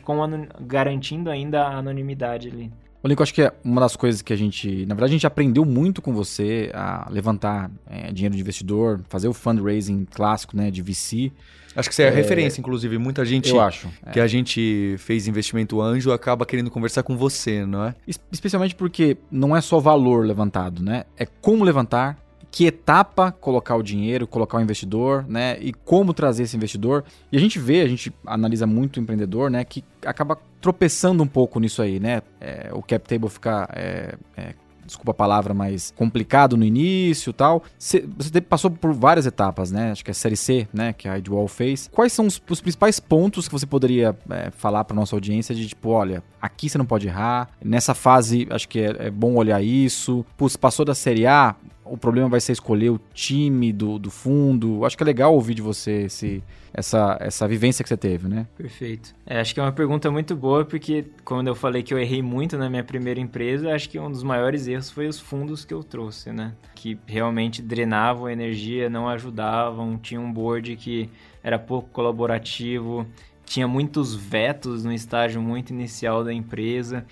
com anon- garantindo ainda a anonimidade ali. Lincoln, acho que é uma das coisas que a gente. Na verdade, a gente aprendeu muito com você a levantar é, dinheiro de investidor, fazer o fundraising clássico, né, de VC. Acho que você é, referência, inclusive. Muita gente Eu acho. que a gente fez investimento anjo acaba querendo conversar com você, não é? Es- Especialmente porque não é só valor levantado, né? É como levantar, que etapa colocar o dinheiro, colocar o investidor, né? E como trazer esse investidor. E a gente vê, a gente analisa muito o empreendedor, né? Que acaba tropeçando um pouco nisso aí, né? É, o cap table fica. é, é, Desculpa a palavra, mas complicado no início e tal. Cê- Você passou por várias etapas, né? Acho que a série C, né? Que a Idwall fez. Quais são os, os principais pontos que você poderia é, falar para nossa audiência de tipo, olha, aqui você não pode errar. Nessa fase, acho que é, é bom olhar isso. Putz, passou da série A, o problema vai ser escolher o time do, do fundo. Acho que é legal ouvir de você esse, essa, essa vivência que você teve, né? Perfeito. É, acho que é uma pergunta muito boa, porque quando eu falei que eu errei muito na minha primeira empresa, acho que um dos maiores erros foi os fundos que eu trouxe, né? Que realmente drenavam energia, não ajudavam, tinha um board que era pouco colaborativo, tinha muitos vetos no estágio muito inicial da empresa.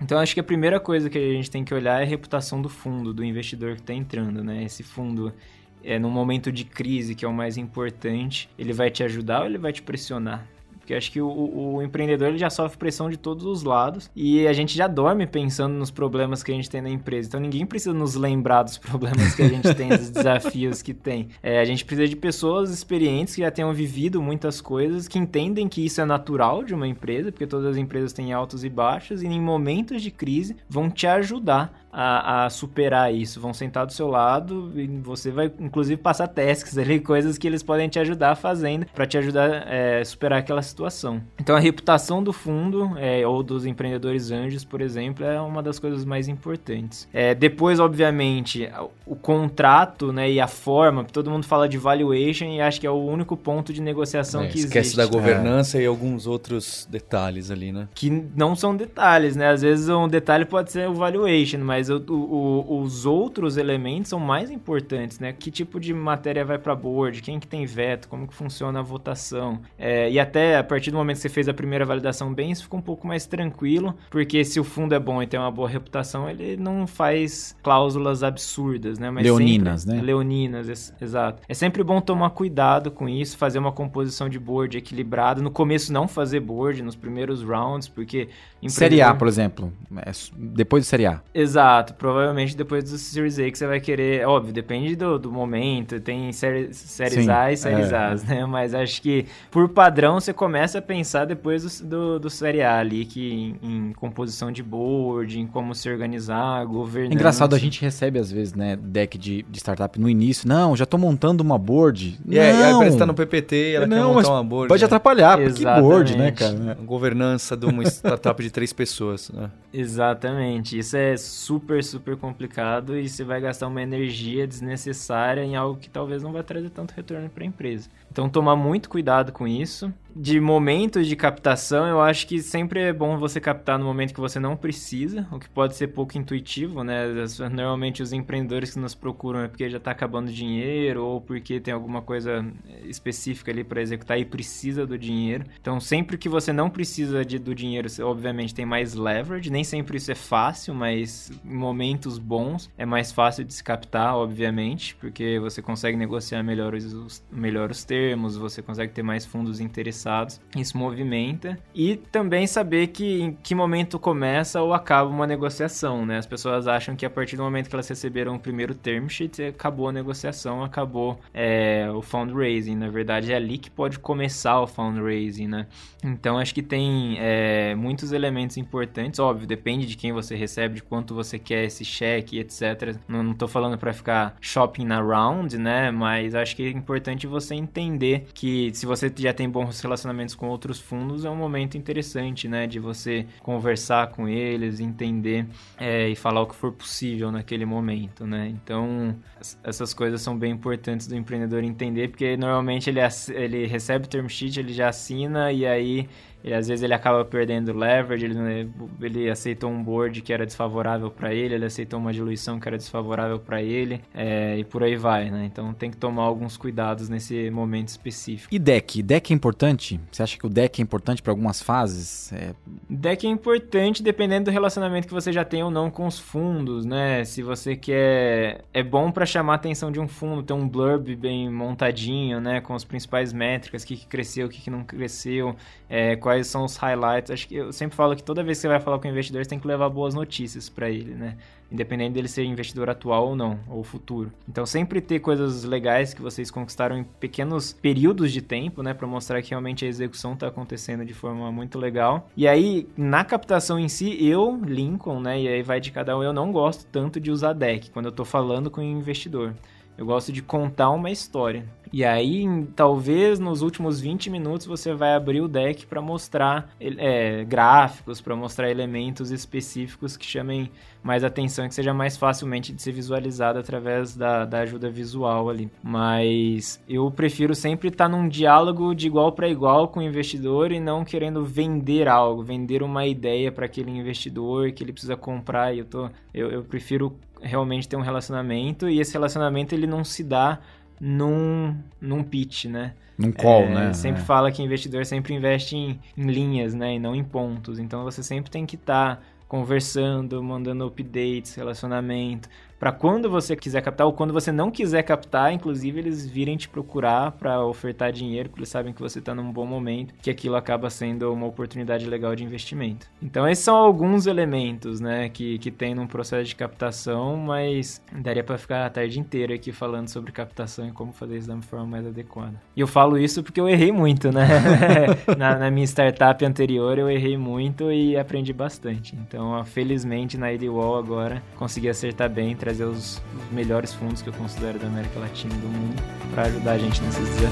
Então acho que a primeira coisa que a gente tem que olhar é a reputação do fundo, do investidor que está entrando, né? Esse fundo é num momento de crise que é o mais importante, ele vai te ajudar ou ele vai te pressionar? Porque acho que o, o empreendedor ele já sofre pressão de todos os lados e a gente já dorme pensando nos problemas que a gente tem na empresa. Então ninguém precisa nos lembrar dos problemas que a gente tem, dos desafios que tem. É, a gente precisa de pessoas experientes que já tenham vivido muitas coisas, que entendem que isso é natural de uma empresa, porque todas as empresas têm altos e baixos, e em momentos de crise vão te ajudar a, a superar isso. Vão sentar do seu lado e você vai, inclusive, passar tasks ali, coisas que eles podem te ajudar fazendo para te ajudar a superar aquela situação. Então, a reputação do fundo é, ou dos empreendedores anjos, por exemplo, é uma das coisas mais importantes. É, depois, obviamente, o contrato né, e a forma, todo mundo fala de valuation e acho que é o único ponto de negociação É, que esquece existe. da governança e alguns outros detalhes ali, né? Que não são detalhes, né? Às vezes um detalhe pode ser o valuation, mas o- o- o- os outros elementos são mais importantes, né? Que tipo de matéria vai para board, quem que tem veto, como que funciona a votação. É, e até a partir do momento que você fez a primeira validação bem, isso fica um pouco mais tranquilo, porque se o fundo é bom e tem uma boa reputação, ele não faz cláusulas absurdas, né? Mas Leoninas, sempre- né? Leoninas, ex- exato. É sempre bom tomar cuidado com isso, fazer uma composição de board equilibrada. No começo não fazer board nos primeiros rounds, porque Série A, por exemplo. é depois de Série A. Exato, provavelmente depois do Series A que você vai querer. Óbvio, depende do, do momento. Tem série, séries Sim, A e séries é. A, né? Mas acho que por padrão você começa a pensar depois do, do, do Série A ali, que em, em composição de board, em como se organizar, É governança. engraçado, a gente recebe às vezes, né, deck de, de startup no início. Não, já tô montando uma board. E aí, aí não, parece que tá no PPT e ela quer não, montar mas uma board. pode né? atrapalhar. porque Que board, né, Exatamente. cara? A governança de uma startup de três pessoas. né? Exatamente. Isso é super, super complicado e você vai gastar uma energia desnecessária em algo que talvez não vai trazer tanto retorno para a empresa. Então, tomar muito cuidado com isso. De momentos de captação, eu acho que sempre é bom você captar no momento que você não precisa, o que pode ser pouco intuitivo, né? Normalmente os empreendedores que nos procuram é porque já está acabando dinheiro ou porque tem alguma coisa específica ali para executar e precisa do dinheiro. Então, sempre que você não precisa de, do dinheiro, você, obviamente tem mais leverage. Nem sempre isso é fácil, mas em momentos bons é mais fácil de se captar, obviamente, porque você consegue negociar melhor os, melhor os termos, você consegue ter mais fundos interessados. Isso movimenta. E também saber que em que momento começa ou acaba uma negociação, né? As pessoas acham que a partir do momento que elas receberam o primeiro term sheet, acabou a negociação, acabou é, o fundraising. Na verdade, é ali que pode começar o fundraising, né? Então, acho que tem é, muitos elementos importantes. Óbvio, depende de quem você recebe, de quanto você quer esse cheque, etc. Não, não tô falando para ficar shopping around, né? Mas acho que é importante você entender que se você já tem bons relacionamentos com outros fundos, é um momento interessante, né? De você conversar com eles, entender é, e falar o que for possível naquele momento, né? Então, essas coisas são bem importantes do empreendedor entender, porque normalmente ele, ele recebe o term sheet, ele já assina e aí e às vezes ele acaba perdendo leverage, ele, ele aceitou um board que era desfavorável para ele, ele aceitou uma diluição que era desfavorável para ele, é, e por aí vai, né? Então tem que tomar alguns cuidados nesse momento específico. E deck? Deck é importante? Você acha que o deck é importante para algumas fases? É... Deck é importante dependendo do relacionamento que você já tem ou não com os fundos, né? Se você quer. É bom para chamar a atenção de um fundo, ter um blurb bem montadinho, né? Com as principais métricas, o que, que cresceu, o que, que não cresceu, é, quais são os highlights. Acho que eu sempre falo que toda vez que você vai falar com o investidor, você tem que levar boas notícias para ele, né? Independente dele ser investidor atual ou não, ou futuro. Então, sempre ter coisas legais que vocês conquistaram em pequenos períodos de tempo, né? Para mostrar que realmente a execução está acontecendo de forma muito legal. E aí, na captação em si, eu, Lincoln, né? E aí vai de cada um, eu não gosto tanto de usar deck quando eu estou falando com o investidor. Eu gosto de contar uma história. E aí, talvez nos últimos 20 minutos você vai abrir o deck para mostrar é, gráficos, para mostrar elementos específicos que chamem mais atenção e que seja mais facilmente de ser visualizado através da, da ajuda visual ali. Mas eu prefiro sempre estar tá num diálogo de igual para igual com o investidor e não querendo vender algo, vender uma ideia para aquele investidor que ele precisa comprar. E eu, tô, eu, eu prefiro realmente ter um relacionamento e esse relacionamento ele não se dá num, num pitch, né? Num call, é, né? Sempre é. fala que investidor sempre investe em, em, linhas, né? E não em pontos. Então você sempre tem que estar tá conversando, mandando updates, relacionamento, para quando você quiser captar ou quando você não quiser captar, inclusive eles virem te procurar para ofertar dinheiro, porque eles sabem que você está num bom momento, que aquilo acaba sendo uma oportunidade legal de investimento. Então esses são alguns elementos, né, que, que tem num processo de captação, mas daria para ficar a tarde inteira aqui falando sobre captação e como fazer isso da forma mais adequada. E eu falo isso porque eu errei muito, né? na, na, minha startup anterior eu errei muito e aprendi bastante. Então, felizmente na Edwall agora consegui acertar bem, trazer os, os melhores fundos que eu considero da América Latina e do mundo para ajudar a gente nesses desafios.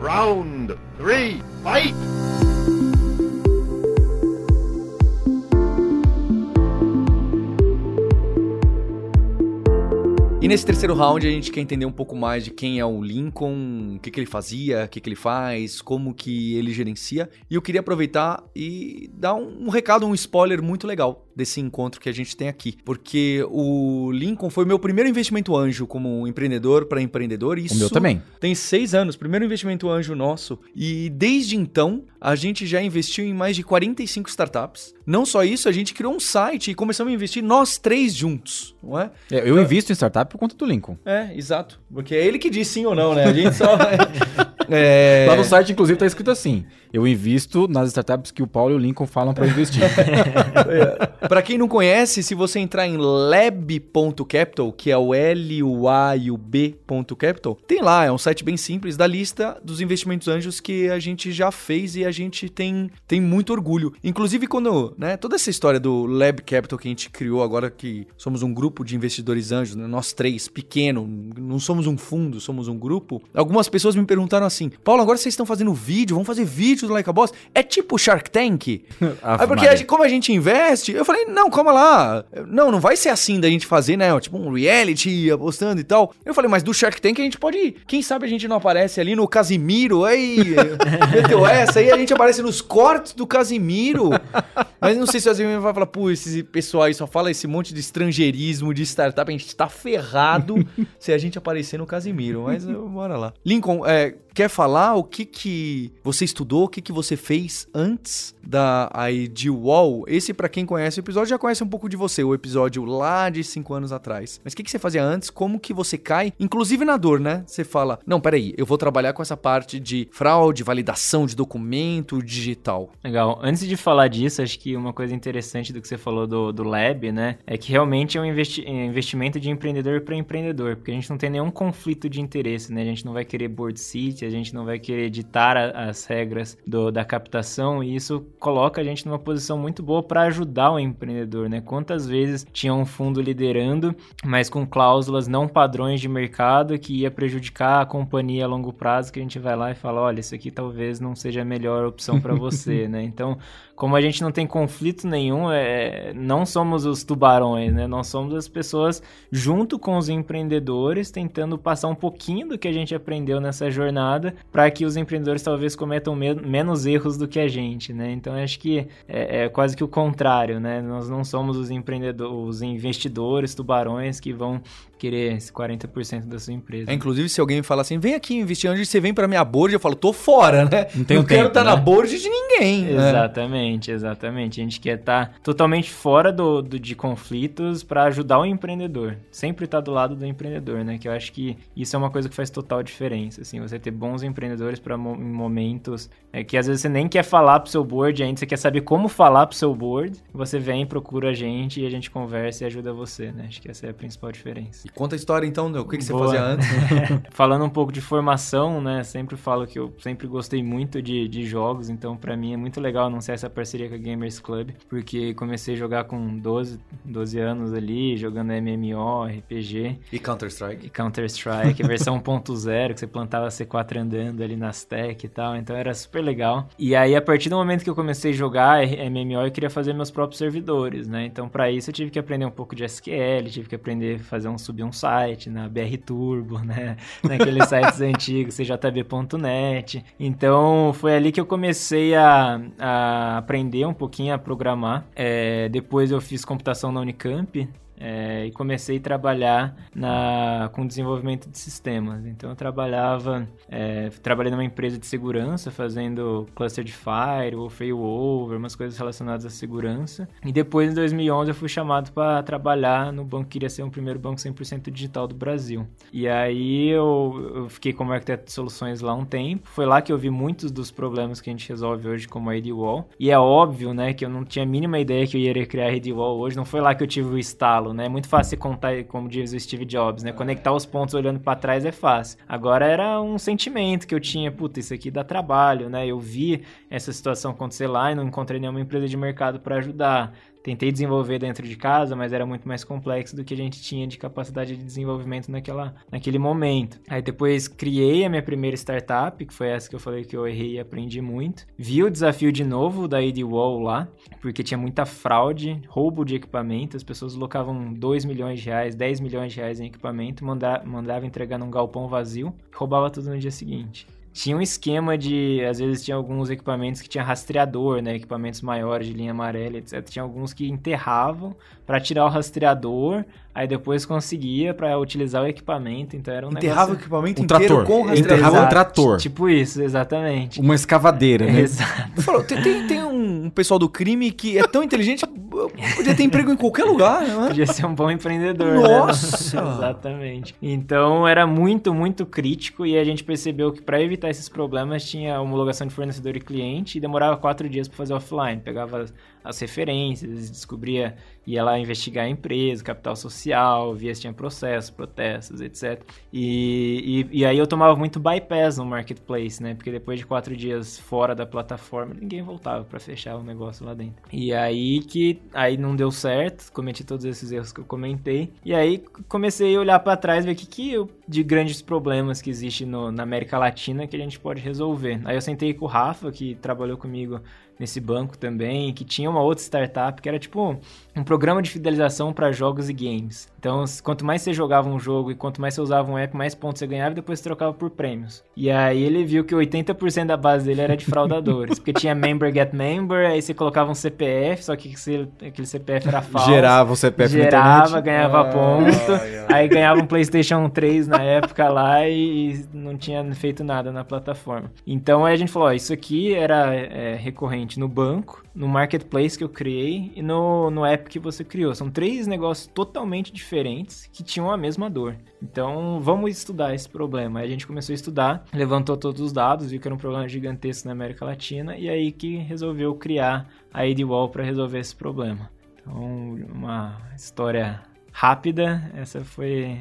Round 3, fight! E nesse terceiro round a gente quer entender um pouco mais de quem é o Lincoln, o que, que ele fazia, o que, que ele faz, como que ele gerencia. E eu queria aproveitar e dar um, um recado, um spoiler muito legal desse encontro que a gente tem aqui. Porque o Lincoln foi meu primeiro investimento anjo como empreendedor para empreendedor. Isso o meu também. Tem seis anos, primeiro investimento anjo nosso. E desde então a gente já investiu em mais de 45 startups. Não só isso, a gente criou um site e começamos a investir nós três juntos, não é? é eu então, invisto em startup por conta do Lincoln. É, exato. Porque é ele que diz sim ou não, né? A gente só. é... Lá no site, inclusive, tá escrito assim: eu invisto nas startups que o Paulo e o Lincoln falam para investir. para quem não conhece, se você entrar em lab.capital, que é o L, o A e o B.capital, tem lá, é um site bem simples da lista dos investimentos anjos que a gente já fez e a gente tem, tem muito orgulho. Inclusive quando, né, toda essa história do Lab Capital que a gente criou agora que somos um grupo de investidores anjos, né, nós três, pequeno, não somos um fundo, somos um grupo. Algumas pessoas me perguntaram assim: "Paulo, agora vocês estão fazendo vídeo, vamos fazer vídeo vídeo do Like a Boss é tipo Shark Tank. Aí porque a gente, como a gente investe, eu falei, não, calma lá. Não, não vai ser assim da gente fazer, né? Tipo um reality, apostando e tal. Eu falei, mas do Shark Tank a gente pode ir. Quem sabe a gente não aparece ali no Casimiro, aí meteu essa, aí a gente aparece nos cortes do Casimiro. Mas não sei se o Casimiro vai falar, pô, esse pessoal aí só fala esse monte de estrangeirismo, de startup, a gente tá ferrado se a gente aparecer no Casimiro. Mas bora lá. Lincoln, é, quer falar o que que você estudou, o que que você fez antes da IDWall? Esse, pra quem conhece o episódio, já conhece um pouco de você, o episódio lá de cinco anos atrás. Mas o que que você fazia antes? Como que você cai? Inclusive na dor, né? Você fala, não, peraí, eu vou trabalhar com essa parte de fraude, validação de documento digital. Legal. Antes de falar disso, acho que uma coisa interessante do que você falou do, do Lab, né? É que realmente é um investi é investimento de empreendedor para empreendedor, porque a gente não tem nenhum conflito de interesse, né? A gente não vai querer board seat, a gente não vai querer ditar a, as regras do, da captação, e isso coloca a gente numa posição muito boa para ajudar o empreendedor, né? Quantas vezes tinha um fundo liderando, mas com cláusulas não padrões de mercado que ia prejudicar a companhia a longo prazo, que a gente vai lá e fala, olha, isso aqui talvez não seja a melhor opção para você, né? Então, como a gente não tem conflito nenhum, é, não somos os tubarões, né? Nós somos as pessoas junto com os empreendedores tentando passar um pouquinho do que a gente aprendeu nessa jornada para que os empreendedores talvez cometam me menos erros do que a gente, né? Então acho que é, é, quase que o contrário, né? Nós não somos os empreendedores, os investidores, tubarões que vão querer esse 40% da sua empresa. É, inclusive, se alguém me fala assim, vem aqui investir onde você vem pra minha board, eu falo, tô fora, né? Não tenho quero tempo, estar né? na board de ninguém. né? Exatamente, exatamente. A gente quer estar totalmente fora do, do- de conflitos para ajudar o empreendedor. Sempre estar do lado do empreendedor, né? Que eu acho que isso é uma coisa que faz total diferença. Assim, você ter bons empreendedores para momentos é, que às vezes você nem quer falar pro seu board ainda, você quer saber como falar pro seu board. Você vem, procura a gente e a gente conversa e ajuda você, né? Acho que essa é a principal diferença. E conta a história então, o que, que você Boa. fazia antes? Falando um pouco de formação, né? Sempre falo que eu sempre gostei muito de, de jogos, então pra mim é muito legal anunciar essa parceria com a Gamers Club, porque comecei a jogar com 12, 12 anos ali, jogando MMO, RPG E Counter-Strike? e Counter-Strike, versão 1.0, que você plantava C4 andando ali nas tech e tal, então era super legal. E aí, a partir do momento que eu comecei a jogar MMO, eu queria fazer meus próprios servidores, né? Então, pra isso, eu tive que aprender um pouco de SQL, tive que aprender a fazer um, subir um site na BR Turbo, né? Naqueles sites antigos, cjb.net. Então, foi ali que eu comecei a, a aprender um pouquinho a programar. É, depois eu fiz computação na Unicamp, é, e comecei a trabalhar na, com desenvolvimento de sistemas. Então eu trabalhava, é, trabalhei numa empresa de segurança, fazendo cluster de firewall, failover, umas coisas relacionadas à segurança. E depois, em 2011, eu fui chamado para trabalhar no banco que iria ser o primeiro banco 100% digital do Brasil. E aí eu, eu fiquei como arquiteto de soluções lá um tempo. Foi lá que eu vi muitos dos problemas que a gente resolve hoje como a ADWall. E é óbvio, né, que eu não tinha a mínima ideia que eu iria criar a ADWall hoje. Não foi lá que eu tive o estalo, né? É muito fácil contar, como diz o Steve Jobs, né? Conectar os pontos olhando para trás é fácil. Agora era um sentimento que eu tinha, puta, isso aqui dá trabalho, né? Eu vi essa situação acontecer lá e não encontrei nenhuma empresa de mercado para ajudar. Tentei desenvolver dentro de casa, mas era muito mais complexo do que a gente tinha de capacidade de desenvolvimento naquela, naquele momento. Aí depois criei a minha primeira startup, que foi essa que eu falei que eu errei e aprendi muito. Vi o desafio de novo da ADWall lá, porque tinha muita fraude, roubo de equipamento, as pessoas locavam 2 milhões de reais, 10 milhões de reais em equipamento, manda, mandava entregar num galpão vazio, roubava tudo no dia seguinte. Tinha um esquema de, às vezes tinha alguns equipamentos que tinha rastreador, né, equipamentos maiores de linha amarela, etc. Tinha alguns que enterravam para tirar o rastreador, aí depois conseguia para utilizar o equipamento, então era um Enterrava o negócio... equipamento Um inteiro trator. com o Enterrava rastreador. um Exato. trator. Tipo isso, exatamente. Uma escavadeira, né? Exato. Falou, tem, tem, tem um, um pessoal do crime que é tão inteligente, podia ter emprego em qualquer lugar, não é? Podia ser um bom empreendedor, né? Nossa! Exatamente. Então era muito, muito crítico e a gente percebeu que para evitar esses problemas tinha homologação de fornecedor e cliente e demorava quatro dias para fazer offline. Pegava as, as referências, descobria, ia lá investigar a empresa, capital social, via se tinha processos, protestos, etc. E, e, e aí eu tomava muito bypass no marketplace, né? Porque depois de quatro dias fora da plataforma, ninguém voltava para fechar o negócio lá dentro. E aí que aí não deu certo, cometi todos esses erros que eu comentei. E aí comecei a olhar para trás, ver o que, que eu, de grandes problemas que existe no, na América Latina que a gente pode resolver. Aí eu sentei com o Rafa, que trabalhou comigo nesse banco também, que tinha uma outra startup que era tipo um programa de fidelização para jogos e games. Então, quanto mais você jogava um jogo e quanto mais você usava um app, mais pontos você ganhava e depois você trocava por prêmios. E aí ele viu que 80% da base dele era de fraudadores, porque tinha member get member, aí você colocava um CPF, só que aquele CPF era falso. Gerava o CPF Gerava, ganhava ponto, aí ganhava um PlayStation 3 na época lá e não tinha feito nada na plataforma. Então aí a gente falou, ó, isso aqui era é, recorrente no banco, no marketplace que eu criei e no, no app que você criou. São três negócios totalmente diferentes que tinham a mesma dor. Então, vamos estudar esse problema. Aí a gente começou a estudar, levantou todos os dados, viu que era um problema gigantesco na América Latina e aí que resolveu criar a AdWall para resolver esse problema. Então, uma história rápida, essa foi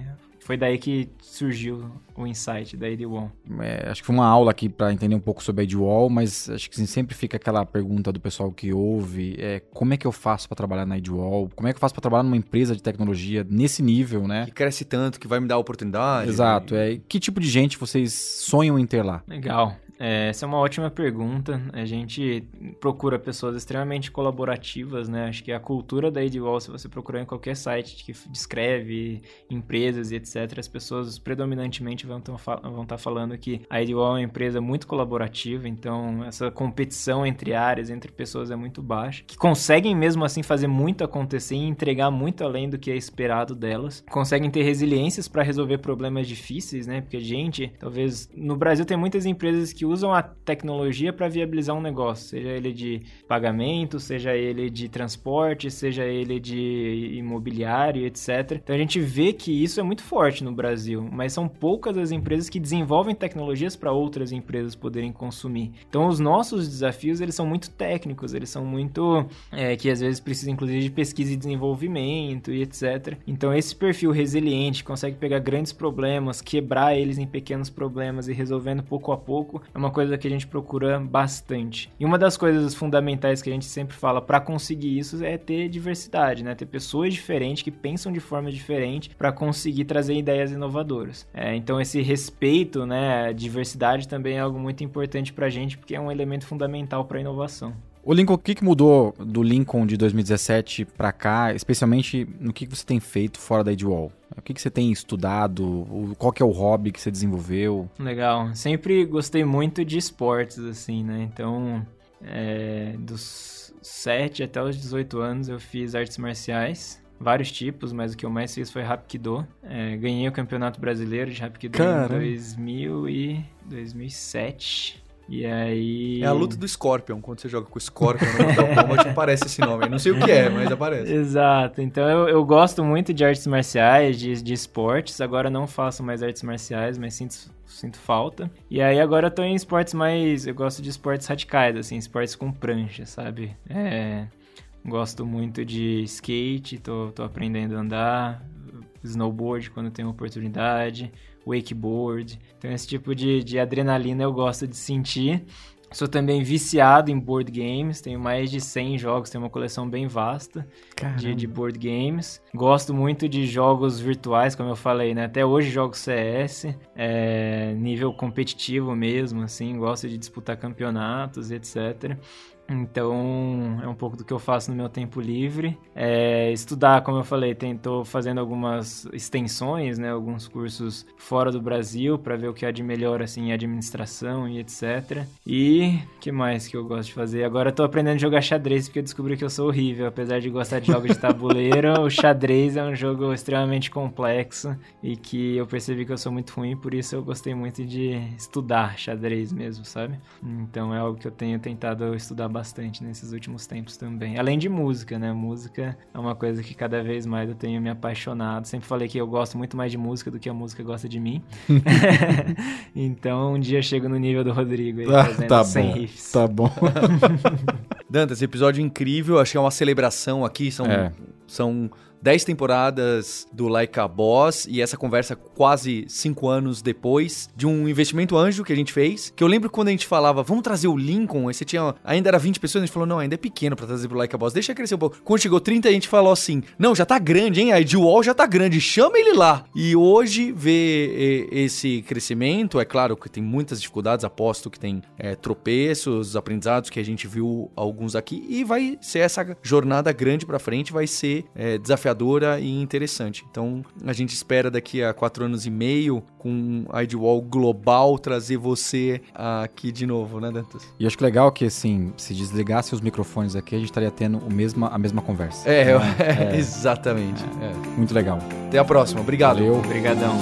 foi daí que surgiu o insight da AD1. É, acho que foi uma aula aqui para entender um pouco sobre a AdWall, mas acho que sempre fica aquela pergunta do pessoal que ouve, é, como é que eu faço para trabalhar na AdWall? Como é que eu faço para trabalhar numa empresa de tecnologia nesse nível, né? Que cresce tanto, que vai me dar oportunidade. Exato. E... É, que tipo de gente vocês sonham em ter lá? Legal. É, essa é uma ótima pergunta. A gente procura pessoas extremamente colaborativas, né? Acho que a cultura da AdWall, se você procurar em qualquer site que descreve empresas e etc., as pessoas predominantemente vão estar vão tá falando que a AdWall é uma empresa muito colaborativa, então essa competição entre áreas, entre pessoas é muito baixa, que conseguem mesmo assim fazer muito acontecer e entregar muito além do que é esperado delas. Conseguem ter resiliências para resolver problemas difíceis, né? Porque, gente, talvez no Brasil tem muitas empresas que usam a tecnologia para viabilizar um negócio, seja ele de pagamento, seja ele de transporte, seja ele de imobiliário, etc. Então a gente vê que isso é muito forte no Brasil, mas são poucas as empresas que desenvolvem tecnologias para outras empresas poderem consumir. Então os nossos desafios eles são muito técnicos, eles são muito é, que às vezes precisa inclusive de pesquisa e desenvolvimento e etc. Então esse perfil resiliente consegue pegar grandes problemas, quebrar eles em pequenos problemas e resolvendo pouco a pouco é uma coisa que a gente procura bastante. E uma das coisas fundamentais que a gente sempre fala para conseguir isso é ter diversidade, né? Ter pessoas diferentes que pensam de forma diferente para conseguir trazer ideias inovadoras. É, então esse respeito, né, diversidade também é algo muito importante para a gente porque é um elemento fundamental para a inovação. O Lincoln, o que, que mudou do Lincoln de 2017 para cá, especialmente no que, que você tem feito fora da Edwall? O que, que você tem estudado? Qual que é o hobby que você desenvolveu? Legal. Sempre gostei muito de esportes, assim, né? Então, é, dos 7 até os 18 anos eu fiz artes marciais. Vários tipos, mas o que eu mais fiz foi Rapkido. É, ganhei o Campeonato Brasileiro de Rapkido em 2000 e 2007. E aí. É a luta do Scorpion. Quando você joga com o Scorpion no Mortal Kombat, aparece esse nome. não sei o que é, mas aparece. Exato. Então eu, eu gosto muito de artes marciais, de, de esportes. Agora não faço mais artes marciais, mas sinto, sinto falta. E aí agora eu tô em esportes mais. Eu gosto de esportes radicais, assim, esportes com prancha, sabe? É. Gosto muito de skate, tô, tô aprendendo a andar, snowboard quando tenho oportunidade wakeboard. Então, esse tipo de, de adrenalina eu gosto de sentir. Sou também viciado em board games, tenho mais de 100 jogos, tenho uma coleção bem vasta de, de, board games. Gosto muito de jogos virtuais, como eu falei, né? Até hoje jogo CS, é, nível competitivo mesmo, assim, gosto de disputar campeonatos, etc. Então, é um pouco do que eu faço no meu tempo livre. É, estudar, como eu falei, estou fazendo algumas extensões, né, alguns cursos fora do Brasil para ver o que há de melhor assim, em administração e etc. E que mais que eu gosto de fazer? Agora estou aprendendo a jogar xadrez porque eu descobri que eu sou horrível. Apesar de gostar de jogos de tabuleiro, o xadrez é um jogo extremamente complexo e que eu percebi que eu sou muito ruim, por isso eu gostei muito de estudar xadrez mesmo, sabe? Então é algo que eu tenho tentado estudar bastante nesses últimos tempos também. Além de música, né? Música é uma coisa que cada vez mais eu tenho me apaixonado. Sempre falei que eu gosto muito mais de música do que a música gosta de mim. então um dia chego no nível do Rodrigo aí, ah, tá 100 bom, riffs. Tá bom. Dantas, episódio incrível. Achei uma celebração aqui. São, é. são 10 temporadas do Like a Boss e essa conversa quase 5 anos depois de um investimento anjo que a gente fez. Que eu lembro quando a gente falava, vamos trazer o Lincoln, aí você tinha. Ainda era 20 pessoas, a gente falou, não, ainda é pequeno pra trazer pro Like a Boss, deixa crescer um pouco. Quando chegou 30, a gente falou assim, não, já tá grande, hein? A Wall já tá grande, chama ele lá. E hoje, ver esse crescimento, é claro que tem muitas dificuldades, aposto que tem é, tropeços, aprendizados que a gente viu alguns aqui, e vai ser essa jornada grande pra frente, vai ser é, e interessante. Então, a gente espera daqui a quatro anos e meio, com a Wall global, trazer você aqui de novo, né, Dantas? E acho que legal que, assim, se desligasse os microfones aqui, a gente estaria tendo o mesma, a mesma conversa. É, é, é exatamente. É, muito legal. Até a próxima. Obrigado. Valeu. Obrigadão.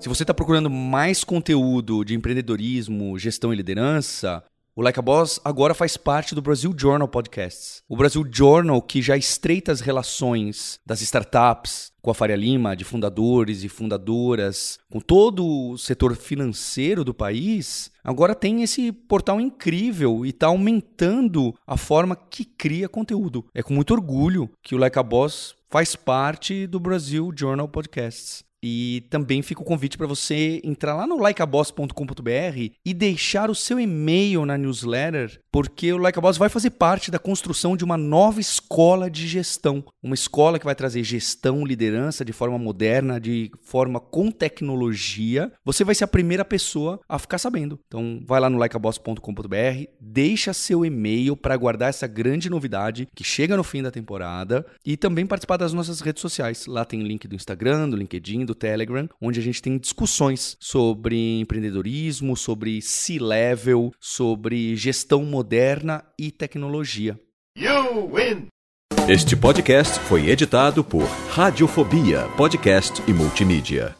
Se você está procurando mais conteúdo de empreendedorismo, gestão e liderança, o Like a Boss agora faz parte do Brasil Journal Podcasts. O Brasil Journal, que já estreita as relações das startups com a Faria Lima, de fundadores e fundadoras, com todo o setor financeiro do país, agora tem esse portal incrível e está aumentando a forma que cria conteúdo. É com muito orgulho que o Like a Boss faz parte do Brasil Journal Podcasts. E também fica o convite para você entrar lá no likeaboss.com.br e deixar o seu e-mail na newsletter, porque o Like a Boss vai fazer parte da construção de uma nova escola de gestão. Uma escola que vai trazer gestão, liderança de forma moderna, de forma com tecnologia. Você vai ser a primeira pessoa a ficar sabendo. Então, vai lá no likeaboss.com.br, deixa seu e-mail para guardar essa grande novidade que chega no fim da temporada e também participar das nossas redes sociais. Lá tem o link do Instagram, do LinkedIn, do Telegram, onde a gente tem discussões sobre empreendedorismo, sobre C-level, sobre gestão moderna e tecnologia. You win! Este podcast foi editado por Radiofobia, podcast e multimídia.